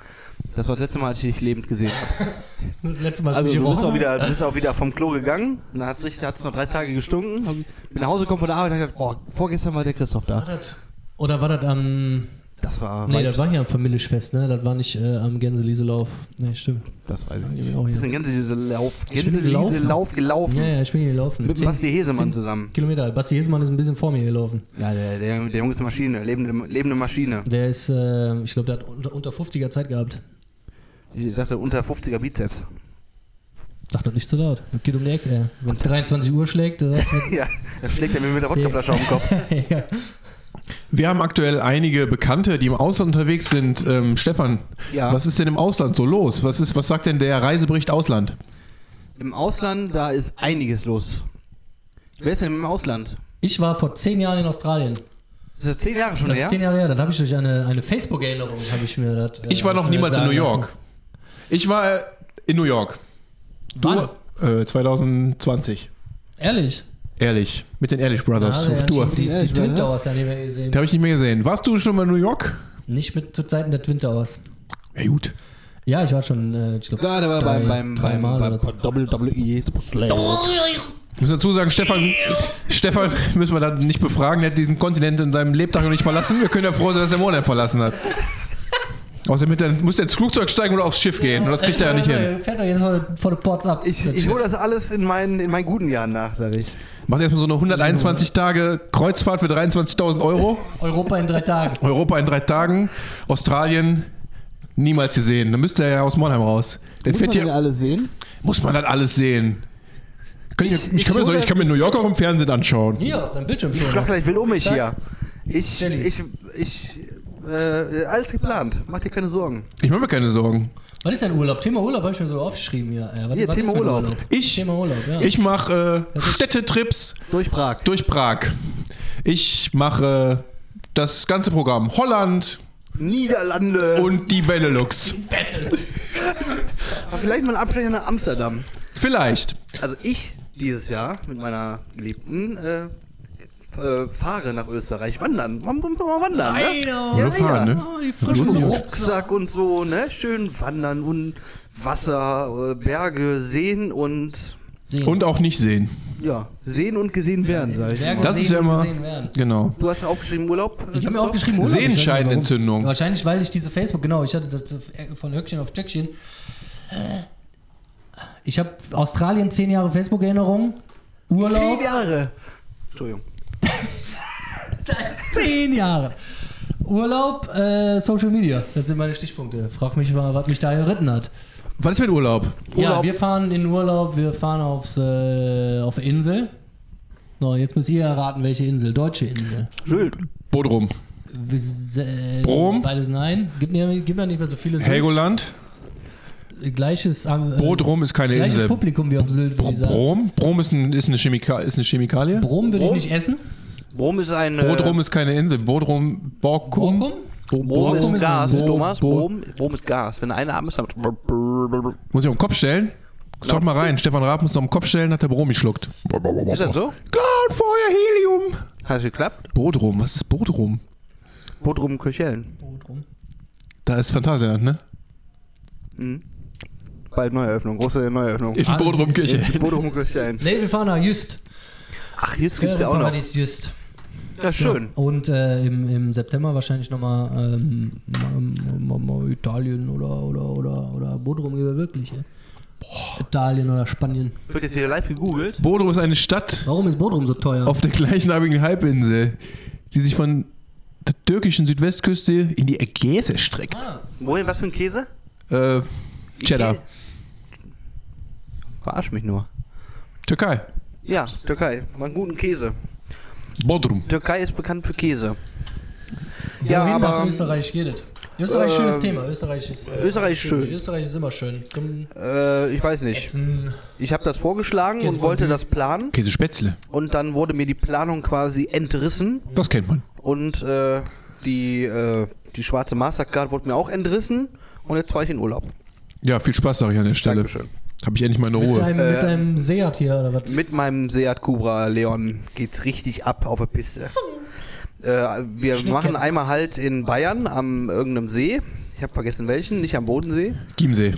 Das war das letzte Mal, als ich dich lebend gesehen habe. <laughs> Letztes Mal, als Also du bist, auch wieder, <laughs> du bist auch wieder vom Klo gegangen. Dann hat es noch drei Tage gestunken. Bin nach Hause gekommen von der Arbeit und hab gedacht, boah, vorgestern war der Christoph da. hast. Oder war das am. Das war Nee, weit. das war hier am Familischfest, ne? Das war nicht äh, am Gänselieslauf. Nee, stimmt. Das weiß ich nicht. auch Wir hier. sind Gänseliese-Lauf, Ich bin gelaufen. Gänseliese-Lauf gelaufen. Ja, ja, ich bin hier gelaufen. Mit Basti Hesemann zusammen. Kilometer. Basti Hesemann ist ein bisschen vor mir gelaufen. Ja, der, der, der Junge ist eine Maschine, lebende, lebende Maschine. Der ist, äh, ich glaube, der hat unter, unter 50er Zeit gehabt. Ich dachte, unter 50er Bizeps. Sag das nicht zu laut. Das geht um die Ecke. Wenn es 23 Uhr schlägt, äh, <laughs> ja, da schlägt er mir mit der Wodkaflasche auf den Kopf. <laughs> ja. Wir haben aktuell einige Bekannte, die im Ausland unterwegs sind. Ähm, Stefan, Ja. was ist denn im Ausland so los? Was, ist, was sagt denn der Reisebericht Ausland? Im Ausland, da ist einiges los. Wer ist denn im Ausland? Ich war vor zehn Jahren in Australien. Das ist zehn Jahre schon Das her? ist zehn Jahre her. Dann habe ich durch eine, eine Facebook-Erinnerung, habe ich mir das. äh, Ich war noch mir niemals in New York. lassen. Ich war äh, in New York. Wann? Äh, 2020. Ehrlich? Ehrlich. Mit den Ehrlich Brothers Da auf haben wir Tour. Die, die, Ja, die ich Twin. Towers ja nicht mehr gesehen. Die habe ich nicht mehr gesehen. Warst du schon mal in New York? Nicht mit zu Zeiten der Twin Towers. Ja, gut. Ja, ich war schon, äh, ich glaube, Ja, der war drei- beim, beim, beim, beim, so. WWE Slam. Ich muss dazu sagen, Stefan, Stefan müssen wir da nicht befragen. Der hat diesen Kontinent in seinem Lebtag noch nicht verlassen. Wir können ja froh sein, dass er Monat verlassen hat. Außerdem der- muss er ins Flugzeug steigen oder aufs Schiff gehen. Und das kriegt er ja nicht hin. Fährt doch jetzt vor, vor den Ports ab. Ich, ich hole das alles in meinen, in meinen guten Jahren nach, sag ich. Macht erstmal so eine 121 Tage Kreuzfahrt für 23.000 Euro. Europa in drei Tagen. Europa in drei Tagen. Australien niemals gesehen. Da müsste er ja aus Monheim raus. Der Muss fährt man den hier, alle sehen? muss man das alles sehen. Kann ich, Ich- ich, kann mir ich so, ich kann mir New York auch im Fernsehen anschauen. Hier, auf seinem Bildschirm Ich schon. schlag gleich will um mich hier. Ich, ich, ich, äh, alles geplant. Mach dir keine Sorgen. Ich mache mir keine Sorgen. Was ist dein Urlaub? Thema Urlaub habe ich mir so aufgeschrieben hier. Äh, was, Hier, was Thema ist mein Urlaub. Ich- Thema Urlaub, ja. Ich mache äh, Städtetrips Durch Prag. durch Prag. Ich mache das ganze Programm. Holland Niederlande. und die Benelux. <laughs> Aber vielleicht mal ein Abstecher nach Amsterdam. Vielleicht. Also ich dieses Jahr mit meiner Geliebten äh, äh, fahre nach Österreich wandern. Man muss mal wandern, ne? Nein, Nur fahren, ne? Einem Jungs. Rucksack und so, ne? Schön wandern und Wasser, äh, Berge sehen und Sehen. Und auch nicht sehen. ja, sehen und gesehen werden, sag ich. Berge. Das sehen ist ja und immer- gesehen werden. Genau. Du hast aufgeschrieben Urlaub? Ich habe mir Christoph? aufgeschrieben Urlaub. Sehenscheidenentzündung. Wahrscheinlich, weil ich diese Facebook, genau, ich hatte das von Höckchen auf Jöckchen. Ich habe Australien zehn Jahre Facebook-Erinnerung. Urlaub. Zehn Jahre. Entschuldigung. <laughs> Zehn Jahre. Urlaub, äh, Social Media. Das sind meine Stichpunkte. Frag mich mal, was mich da geritten hat. Was ist mit Urlaub? Ja, Urlaub. wir fahren in Urlaub, wir fahren aufs, äh, auf eine Insel. So, jetzt müsst ihr erraten, welche Insel. Deutsche Insel. Sylt. Bodrum. Wir s- äh, Brom? Beides nein. Gibt ja, gibt ja nicht mehr so viele Sylt. Helgoland. Gleiches, äh, Bodrum ist keine gleiches Insel. Publikum wie auf Sylt, würde ich sagen. Brom? Brom ist, ein, ist, eine Chemika ist eine Chemikalie. Brom würde ich nicht essen. Brom ist ein. äh, Bodrum ist keine Insel. Bodrum, Borkum. Borkum? Bo- Brom ist Brom ist Gas, ein- Thomas. Brom, Brom ist Gas. Wenn einer atmet, dann. Muss ich auf den Kopf stellen? Schaut mal rein. Stefan Raab muss auf den Kopf stellen, hat der Brom geschluckt. Ist das so? Klar, und vorher Helium. Hat es geklappt? Bodrum, was ist Bodrum? Bodrum Köcheln. Bodrum. Da ist Phantasialand, ne? Mhm. Bald Neueröffnung, große Neueröffnung. In Bodrum Kirche. Bodrum Köcheln. Nee, wir fahren nach Just. Ach, jetzt gibt's ja auch noch. Just. Ja, schön. Und äh, im, im September wahrscheinlich nochmal ähm, mal- mal- mal Italien oder, oder, oder, oder Bodrum wir wirklich. Ja? Italien oder Spanien. Wird jetzt hier live gegoogelt? Bodrum ist eine Stadt Warum ist Bodrum so teuer? auf der gleichnamigen Halbinsel, die sich von der türkischen Südwestküste in die Ägäis erstreckt. ah, Wohin, was für ein Käse? Äh, Cheddar. Ike- Verarsch mich nur. Türkei. Ja, Türkei. Mal einen guten Käse. Bodrum. Türkei ist bekannt für Käse. ja, Ja, wohin nach aber Österreich geht es? Österreich, schönes Ähm, Thema. Österreich ist, äh, Österreich ist schön. Österreich ist immer schön. Äh, ich weiß nicht. Essen. Ich habe das vorgeschlagen und Käsefondue. wollte das planen. Käsespätzle. Und dann wurde mir die Planung quasi entrissen. Das kennt man. Und äh, die, äh, die schwarze Mastercard wurde mir auch entrissen. Und jetzt fahre ich in Urlaub. Ja, viel Spaß, sage ich an der Stelle. Dankeschön. Habe ich endlich meine Mit Ruhe. deinem, Äh, mit deinem Seat hier oder was? Mit meinem Seat Cobra Leon geht's richtig ab auf der Piste. Äh, wir machen einmal halt in Bayern am irgendeinem See. Ich habe vergessen welchen, nicht am Bodensee. Chiemsee.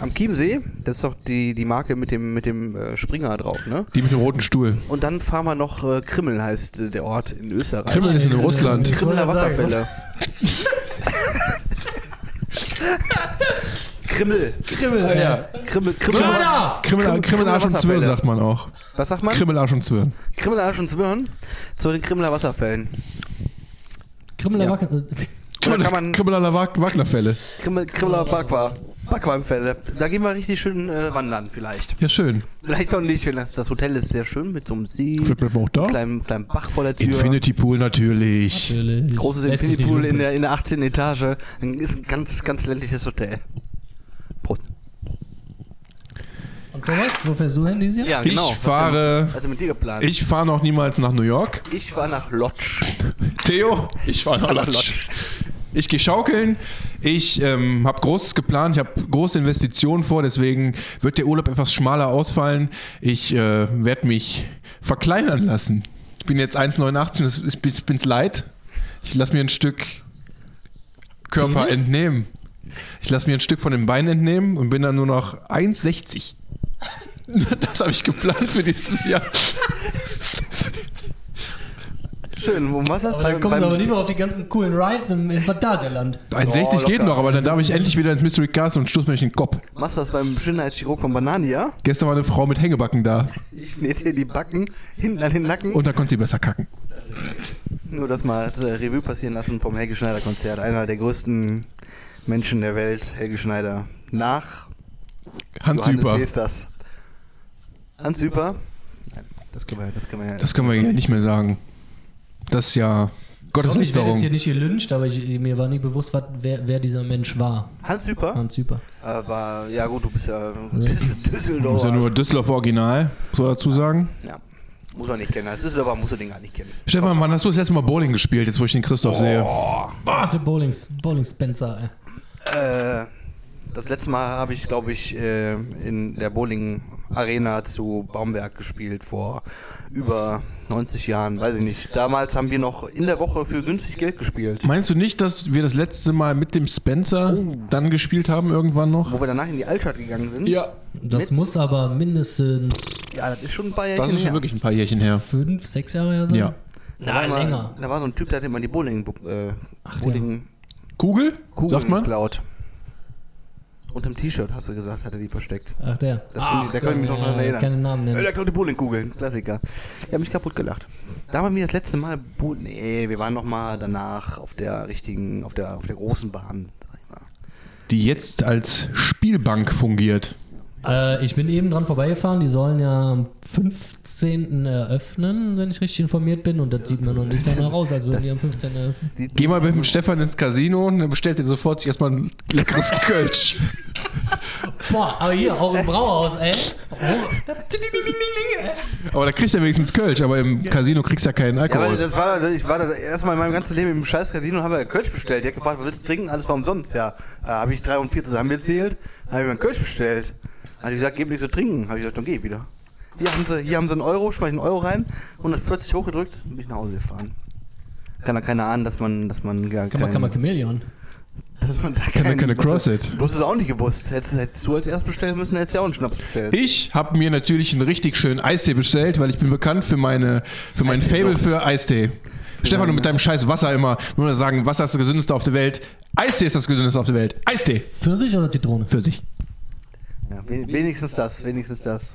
Am Chiemsee. Das ist doch die, die Marke mit dem, mit dem äh, Springer drauf, ne? Die mit dem roten Stuhl. Und dann fahren wir noch äh, Krimmel, heißt äh, der Ort in Österreich. Krimmel ist in Krimmel. Russland. Krimmeler Wasserfälle. <laughs> Krimmel. Krimmel, ja. ja. Krimmel, Krimmel! Krimmel, Krimm- Krimmel Arsch und Zwirn sagt man auch. Was sagt man? Krimmel Arsch und Zwirn. Krimmel, Arsch und Zwirn zu den Krimmeler Wasserfällen. Krimmeler Ja. Kann man Krimmeler Wagnerfälle. Krimmel, Krimmeler Backwar, Backweinfälle. Da gehen wir richtig schön äh, wandern vielleicht. Ja, schön. Vielleicht auch nicht, das, das Hotel ist sehr schön mit so einem See, kleinem, kleinem Bach vor der Tür. Infinity Pool natürlich. Natürlich. Großes Infinity Pool in der, in der 18. Etage. Ein- Ist ein ganz, ganz ländliches Hotel. Prost. Und Thomas, wo fährst du hin dieses Jahr? Ja, Ich genau. fahre- Was ist mit dir geplant? Ich fahre noch niemals nach New York. Ich fahre nach Lodz. Theo, ich fahre nach. Lodz. Ich gehe schaukeln. Ich ähm, habe Großes geplant. Ich habe große Investitionen vor. Deswegen wird der Urlaub etwas schmaler ausfallen. Ich äh, werde mich verkleinern lassen. Ich bin jetzt 1,89. Das ist, ich bin's leid. Ich lasse mir ein Stück Körper Penis? entnehmen. Ich lasse mir ein Stück von dem Bein entnehmen und bin dann nur noch 1,60. <laughs> Das habe ich geplant für dieses Jahr. Schön. Und was hast Aber du dann beim, kommen wir aber lieber auf die ganzen coolen Rides im, im Phantasialand. 1,60 geht noch, aber dann darf ich endlich wieder ins Mystery Castle und stoß mir in den Kopf. machst du das beim Schönheitschirurg von Banania? Gestern war eine Frau mit Hängebacken da Ich nähe dir die Backen hinten an den Nacken. und da konnte sie besser kacken. Nur das mal äh, Revue passieren lassen vom Helge Schneider Konzert. Einer der größten Menschen der Welt, Helge Schneider. Nach Hans Johannes Süper. Hesters. Hans Süper? Nein, das können wir, das können wir ja. Das können wir ja nicht mehr sagen. Das ist ja Gottes Ich werde jetzt hier nicht gelünscht, aber ich, mir war nie bewusst, was, wer, wer dieser Mensch war. Hans Süper? Hans Super. Äh, war, ja gut, du bist ja Düssel- Das ist Düsseldorf. ja nur Düsseldorf Original, so dazu sagen. Ja, muss man nicht kennen. Als Düsseldorfer musst du den gar nicht kennen. Stefan, wann hast du das letzte Mal Bowling gespielt, jetzt wo ich den Christoph sehe? Ah, der Bowling, Bowling Spencer, ey. Äh, das letzte Mal habe ich, glaube ich, äh, in der Bowling Arena zu Baumberg gespielt vor über 90 Jahren, weiß ich nicht. Damals haben wir noch in der Woche für günstig Geld gespielt. Meinst du nicht, dass wir das letzte Mal mit dem Spencer dann gespielt haben, irgendwann noch? Wo wir danach in die Altstadt gegangen sind. Ja. Das Mit- muss aber mindestens Ja, das ist schon ein paar Das Jährchen ist schon her. wirklich ein paar Jährchen her. fünf, sechs Jahre her sein. Ja. Da war, Na, immer, länger. da war so ein Typ, der hat immer die Bowling, äh, Bowling Kugel? Kugeln Sagt man? geklaut. Unterm T-Shirt, hast du gesagt, hat er die versteckt. Ach, der. Das kann ich- da kann ich mich noch ja, dran erinnern. Keine Namen Äh, nennen. der klaut die Bowlingkugeln, Klassiker. Ich habe mich kaputt gelacht. Da haben wir das letzte Mal Nee, wir waren noch mal danach auf der richtigen, auf der, auf der großen Bahn, sag ich mal. Die jetzt als Spielbank fungiert. Äh, ich bin eben dran vorbeigefahren. Die sollen ja 15. eröffnen, wenn ich richtig informiert bin. Und das, sieht mir noch nicht danach aus, als würden das- die am 15. eröffnen. Sieht Geh mal mit dem Stefan ins Casino und dann bestellt er sofort sich erstmal ein leckeres Kölsch. Boah, aber hier, auch im Brauhaus, ey. Oh, Aber da kriegt er wenigstens Kölsch, aber im Casino kriegst du ja keinen Ja, weil Alkohol. das war, ich war da erstmal in meinem ganzen Leben im scheiß Casino und habe Kölsch bestellt. Die hat gefragt, was willst du trinken? Alles war umsonst. Ja, äh, habe ich drei und vier zusammengezählt, habe ich mir einen Kölsch bestellt. Hat die gesagt, gib nichts zu trinken. Habe ich gesagt, dann geh wieder. Hier haben sie, hier haben sie einen Euro, schmeiß ich einen Euro rein, 140 hochgedrückt und bin ich nach Hause gefahren. Kann da keiner ahnen, dass man, dass man gar kann man, kann man Chameleon. dass man da Kann keinen- keine Cross-It. Du hast es auch nicht gewusst. Hättest, hättest du als erst bestellen müssen, hättest du ja auch einen Schnaps bestellt. Ich habe mir natürlich einen richtig schönen Eistee bestellt, weil ich bin bekannt für meine für mein Fable für Eistee. Stefan, du mit deinem scheiß Wasser immer, nur sagen, Wasser ist das gesündeste auf der Welt. Eistee ist das gesündeste auf der Welt. Eistee Pfirsich oder Zitrone? für sich. Ja, wen- wenigstens das, wenigstens das.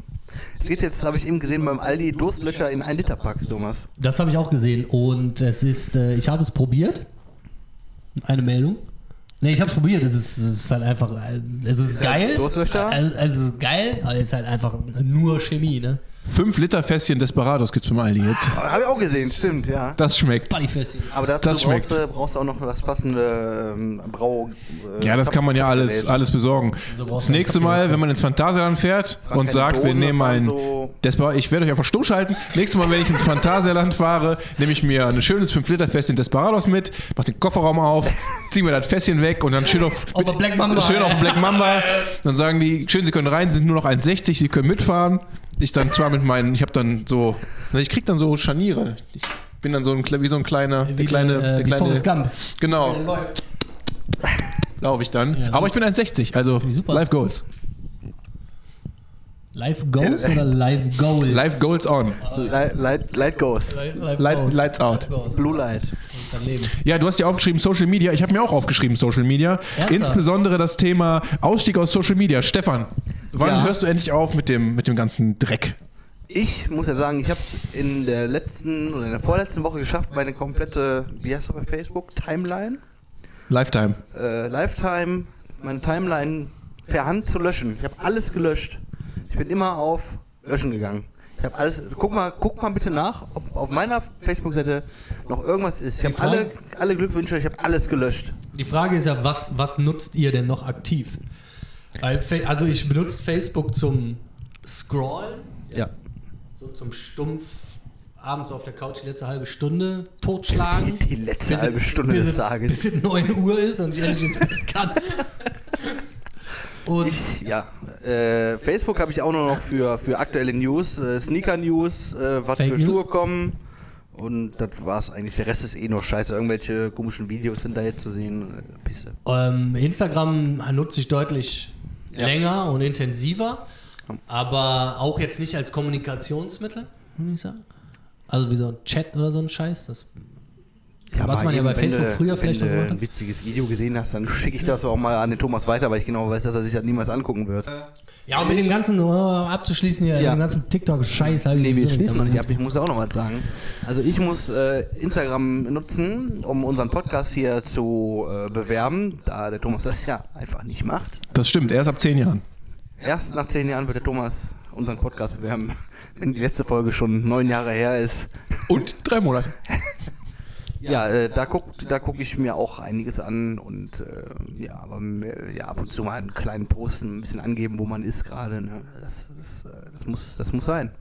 Es gibt jetzt, habe ich eben gesehen, beim Aldi Durstlöcher in 1 Liter Packs, Thomas. Das habe ich auch gesehen. Und es ist, äh, ich habe es probiert. Eine Meldung. Nee, ich habe es probiert. Es ist, es ist halt einfach, äh, es ist, halt geil. Durstlöscher? Also, es ist geil, aber es ist halt einfach nur Chemie, ne? 5 Liter Fässchen Desperados gibt's beim Aldi jetzt. Habe ich auch gesehen, stimmt, ja. Das schmeckt. Buddyfestchen. Aber dazu Das brauchst schmeckt. du, brauchst du auch noch das passende ähm, Brau. äh, Ja, das kann man ja alles, alles besorgen. So Das nächste Mal, wenn man ins Phantasialand fährt und sagt, wir Dosen, das nehmen ein so- Desperat, ich werde euch einfach stumm schalten. Nächstes Mal, wenn ich ins Phantasialand fahre, nehme ich mir ein schönes 5-Liter-Fässchen Desperados mit, mach den Kofferraum auf, zieh mir das Fässchen weg und dann schön auf, <laughs> Auf Black Mamba. schön auf Black Mamba. Dann sagen die, schön, sie können rein, sie sind nur noch 1,60, sie können mitfahren. Ich dann zwar mit meinen, ich habe dann so, na, ich krieg dann so Scharniere. Ich bin dann so ein, wie so ein kleiner, der Wie kleine, der, äh, der kleine, Gump. genau, laufe ich dann. Ja, Aber ich bin 1,60, also. Live Goals. Live Goals oder Live Goals? Live Goals on. Light, light, light goes. Light, Goals. lights out. Blue Light. Ja, du hast ja aufgeschrieben Social Media. Ich habe mir auch aufgeschrieben Social Media. Ernsthaft? Insbesondere das Thema Ausstieg aus Social Media. Stefan, wann Ja. hörst du endlich auf mit dem, mit dem ganzen Dreck? Ich muss ja sagen, ich habe es in der letzten oder in der vorletzten Woche geschafft, meine komplette, wie heißt das bei Facebook, Timeline, Lifetime. äh, Lifetime, meine Timeline per Hand zu löschen. Ich habe alles gelöscht. Ich bin immer auf Löschen gegangen. Ich habe alles. Guck mal, guck mal bitte nach, ob auf meiner Facebook-Seite noch irgendwas ist. Ich habe alle, alle Glückwünsche, ich habe alles gelöscht. Die Frage ist ja, was, was nutzt ihr denn noch aktiv? Weil, also ich benutze Facebook zum Scrollen, Ja. so zum stumpf abends auf der Couch die letzte halbe Stunde totschlagen. Die, die letzte halbe Stunde bis des es- Tages. Bis es 9 Uhr ist und ich endlich ins Bett kann. Und Ich, ja, äh, Facebook habe ich auch nur noch für, für aktuelle News, äh, Sneaker-News, äh, was Fake für News? Schuhe kommen. Und das war's eigentlich. Der Rest ist eh nur scheiße. Irgendwelche komischen Videos sind da jetzt zu sehen. Äh, Pisse. ähm, Instagram nutze ich deutlich Ja. länger und intensiver, aber auch jetzt nicht als Kommunikationsmittel, würde ich sagen. Also wie so ein Chat oder so ein Scheiß. Das Was aber man ja bei Facebook du- früher vielleicht Wenn du ein witziges Video gesehen hast, dann schicke ich das auch mal an den Thomas weiter, weil ich genau weiß, dass er sich das niemals angucken wird. Ja, und mit dem ganzen, oh, abzuschließen hier, Ja. dem ganzen TikTok-Scheiß. hab ich Nee, wir schließen noch nicht ab. Ich muss auch noch was sagen. Also ich muss äh, Instagram nutzen, um unseren Podcast hier zu äh, bewerben, da der Thomas das ja einfach nicht macht. Das stimmt, erst ab 10 Jahren. Erst nach zehn Jahren wird der Thomas unseren Podcast bewerben, <laughs> wenn die letzte Folge schon neun Jahre her ist. Und drei Monate. <laughs> Ja, äh, da guckt, da gucke ich mir auch einiges an und äh, ja, aber ja, ab und zu mal einen kleinen Post ein bisschen angeben, wo man ist gerade. Ne? Das, das, äh, das muss, das muss sein.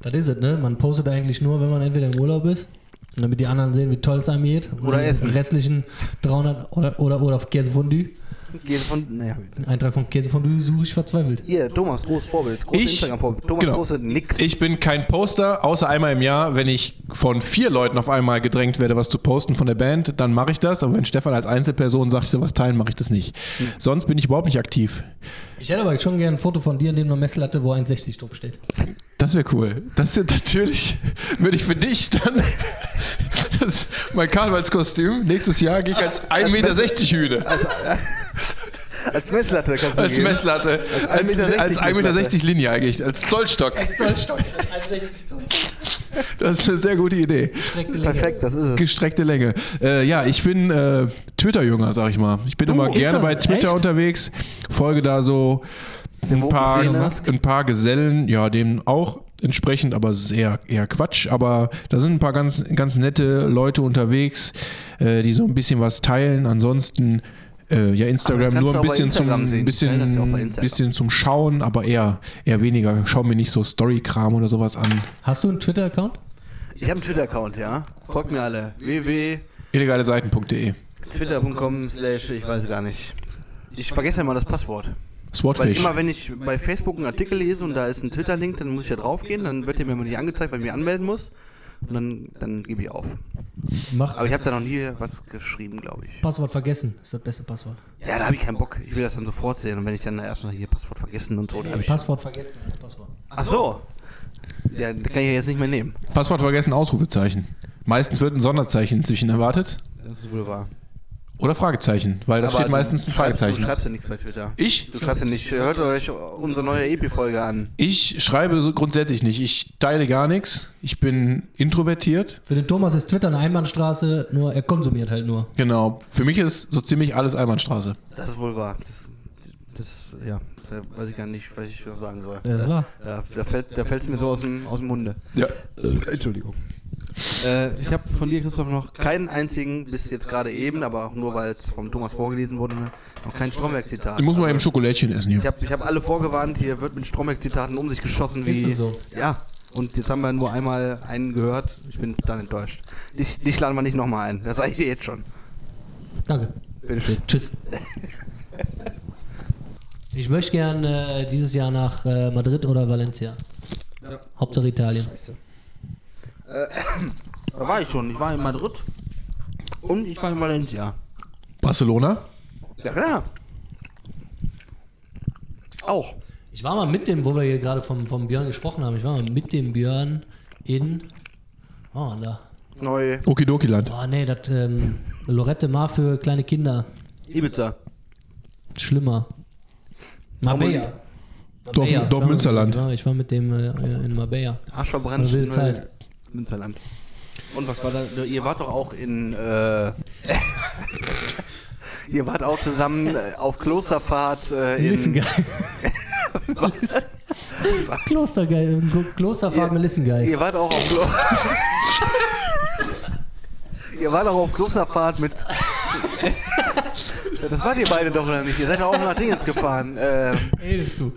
Das ist es, ne? Man postet eigentlich nur, wenn man entweder im Urlaub ist, damit die anderen sehen, wie toll es einem geht. Oder die essen. restlichen 300 oder, oder, oder auf Käsefondue. Geh von, naja, Eintrag von Käsefondue suche ich verzweifelt. hier, Thomas, großes Vorbild, großes Ich- Instagram-Vorbild. Thomas genau. postet nix. Ich bin kein Poster, außer einmal im Jahr, wenn ich von vier Leuten auf einmal gedrängt werde, was zu posten von der Band, dann mache ich das. Aber wenn Stefan als Einzelperson sagt, ich soll was teilen, mache ich das nicht. Sonst bin ich überhaupt nicht aktiv. Ich hätte aber schon gerne ein Foto von dir neben einer Messlatte, wo 1,60 drauf steht. Das wäre cool. Das sind natürlich, würde ich für dich dann, das ist mein Karnevalskostüm. Nächstes Jahr gehe ich als 1,60 Meter Hühne. als, als Messlatte kannst du Als gehen. Messlatte. Als, 1,60 Meter als 1,60 Meter Messlatte. Linie eigentlich. Als Zollstock. 1,60 Zoll. Das ist eine sehr gute Idee. Perfekt, das ist es. Gestreckte Länge. Äh, ja, ich bin äh, Twitter-Jünger, sag ich mal. Ich bin immer ist gerne bei Twitter echt? unterwegs, folge da so ein paar, ein paar Gesellen, ja, dem auch entsprechend, aber sehr eher Quatsch. Aber da sind ein paar ganz, ganz nette Leute unterwegs, äh, die so ein bisschen was teilen. Ansonsten äh, ja, Instagram nur ein bisschen zum, Instagram teile das ja bisschen, bisschen zum Schauen, aber eher, eher weniger. Schau mir nicht so Story-Kram oder sowas an. Hast du einen Twitter-Account? Ich habe einen Twitter-Account, ja. Folgt mir alle. illegaleseiten.de www.twitter.com slash, ich weiß gar nicht. Ich vergesse immer das Passwort. Weil Swordfish. immer, wenn ich bei Facebook einen Artikel lese und da ist ein Twitter-Link, dann muss ich da draufgehen, dann wird der mir mal nicht angezeigt, weil ich mich anmelden muss. Und dann, dann gebe ich auf. Mach Aber ich habe da noch nie was geschrieben, glaube ich. Passwort vergessen. ist das beste Passwort. Ja, da habe ich keinen Bock. Ich will das dann sofort sehen. Und wenn ich dann erst noch hier Passwort vergessen und so, da habe ich. Passwort vergessen. Passwort. Ach so. Ja, das kann ich ja jetzt nicht mehr nehmen. Passwort vergessen, Ausrufezeichen. Meistens wird ein Sonderzeichen inzwischen erwartet. Das ist wohl wahr. Oder Fragezeichen, weil da Aber steht meistens ein schreibst- Fragezeichen. Du schreibst ja nichts bei Twitter. Ich? Du schreibst ja nicht. Hört euch unsere neue EP-Folge an. Ich schreibe so grundsätzlich nicht. Ich teile gar nichts. Ich bin introvertiert. Für den Thomas ist Twitter eine Einbahnstraße, nur er konsumiert halt nur. Genau. Für mich ist so ziemlich alles Einbahnstraße. Das ist wohl wahr. Das, das, ja. Da weiß ich gar nicht, was ich noch sagen soll. Ja, das war. Da, da fällt da fällt's mir so aus dem, aus dem Munde. Ja. Entschuldigung. Äh, ich habe von dir, Christoph, noch keinen einzigen, bis jetzt gerade eben, aber auch nur, weil es vom Thomas vorgelesen wurde, ne, noch kein Stromberg-Zitat. Ich muss mal eben Schokolädchen essen hier. Ich habe ich hab alle vorgewarnt, hier wird mit Stromberg-Zitaten um sich geschossen wie. So? Ja. Und jetzt haben wir nur einmal einen gehört. Ich bin dann enttäuscht. Dich, dich laden wir nicht nochmal ein. Das sage ich dir jetzt schon. Danke. Bitteschön. Tschüss. <laughs> Ich möchte gern äh, dieses Jahr nach äh, Madrid oder Valencia. Hauptsache Italien. <clears throat> Da war ich schon. Ich war in Madrid. Und ich war in Valencia. Barcelona? Ja, klar. Auch. Ich war mal mit dem, wo wir hier gerade vom, vom Björn gesprochen haben, ich war mal mit dem Björn in. Oh, da. Neu. Okidoki-Land. Oh, nee, das ähm, Lorette Mar für kleine Kinder. Ibiza. Schlimmer. Marbella. Dorf- Marbella. Dorf Ja, Münsterland. Ja, ich war mit dem äh, in Marbella. Arschverbrannt. Eine wilde Zeit. Münsterland. Und was war da? Ihr wart doch auch in. Äh, <laughs> ihr wart auch zusammen äh, auf Klosterfahrt äh, in. Melissengeil. <laughs> Klostergeil. Klosterfahrt Melissengeil. Ihr wart auch auf Klo <laughs> Ihr wart auch auf Klosterfahrt mit. Das wart ihr beide doch oder nicht? Ihr seid doch auch nach Dingens gefahren. Äh, Redest du?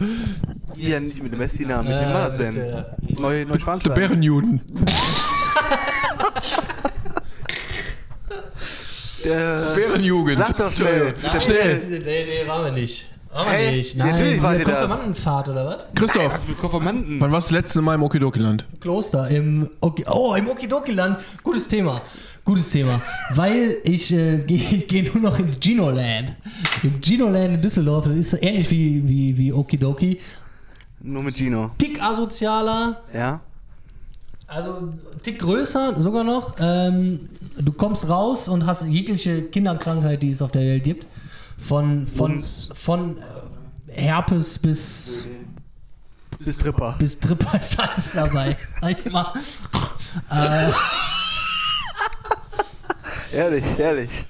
hier nicht mit dem Messdiener, mit wem war das denn? mit, äh, Neu, Der Neuschwanstein. Bärenjuden. Äh, Bärenjugend. sag doch schnell. Der schnell. Nee, nee, waren wir nicht. Wir Hey, nicht. Nein, natürlich wart ihr das. Konfirmandenfahrt oder was? Christoph, Für Konformanten. wann warst du das letzte Mal im Okidoki-Land? Kloster im Oki Oh, im Okidoki-Land. Gutes Thema. Gutes Thema. Weil ich äh, <laughs> gehe geh nur noch ins Gino-Land. Im Gino-Land in Düsseldorf. Das ist ähnlich wie, wie, wie Okidoki. Nur mit Gino. Tick asozialer. Ja? Also Tick größer sogar noch. Ähm, du kommst raus und hast jegliche Kinderkrankheit, die es auf der Welt gibt. Von, von, von äh, Herpes bis, Bis Tripper. bis Tripper ist alles dabei. <laughs> Sag ich mal. Äh, Ehrlich, ehrlich.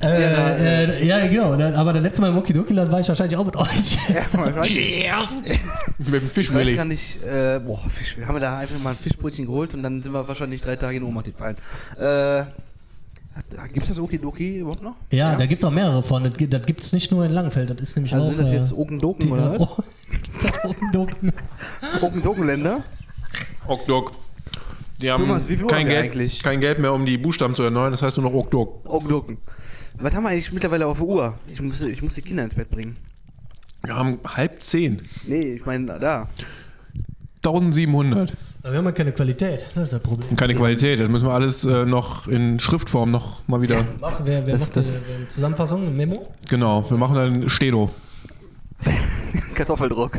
Äh, Ja, da, äh, ja, genau. Aber das letzte Mal im Okidoki-Land war ich wahrscheinlich auch mit euch. <laughs> Ja. <laughs> Mit dem Ich weiß gar nicht, äh, boah, Fisch, wir haben da einfach mal ein Fischbrötchen geholt und dann sind wir wahrscheinlich drei Tage in Ohnmacht gefallen. Äh, Gibt es das Okidoki überhaupt noch? Ja, da gibt es auch mehrere von. Das, gibt- es nicht nur in Langenfeld. Das ist nämlich Also auch. sind das äh, jetzt Okendoken oder <laughs> was? Oh, <laughs> Okidoki. Okendokenländer? Okdok. Die haben Thomas, wie viel Uhr kein haben wir Geld, eigentlich? kein Geld mehr, um die Buchstaben zu erneuern. Das heißt nur noch Okdok. Okendoken. Was haben wir eigentlich mittlerweile auf der Uhr? Ich muss, ich muss die Kinder ins Bett bringen. Wir haben halb zehn. Nee, ich meine da. 1700. Aber wir haben ja keine Qualität. Das ist das Problem. Und keine Qualität. Das müssen wir alles äh, noch in Schriftform noch mal wieder. Machen wir, wer Das- macht das- die, die Zusammenfassung, ein Memo? Genau, wir machen dann Steno. <laughs> Kartoffeldruck.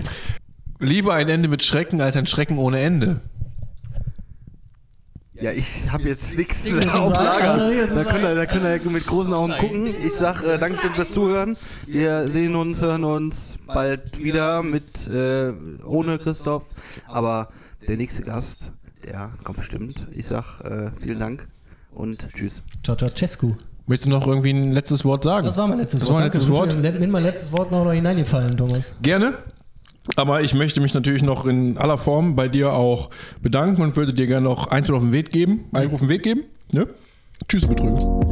Lieber ein Ende mit Schrecken als ein Schrecken ohne Ende. Ja, ich habe jetzt nichts <laughs> auf Lager. Da könnt, ihr, da könnt ihr mit großen Augen gucken. Ich sag äh, Dankeschön fürs Zuhören. Wir sehen uns, hören uns bald wieder mit äh, ohne Christoph. Aber der nächste Gast, der kommt bestimmt. Ich sag äh, vielen Dank und tschüss. Ciao, ciao, Cescu. Möchtest du noch irgendwie ein letztes Wort sagen? Das war mein letztes Das Wort. war mein letztes Danke, Wort. Mir, mir mein letztes Wort noch, noch hineingefallen, Thomas. Gerne. Aber ich möchte mich natürlich noch in aller Form bei dir auch bedanken und würde dir gerne noch eins auf den Weg geben, einen auf den Weg geben. Ne? Tschüss, Betrüger.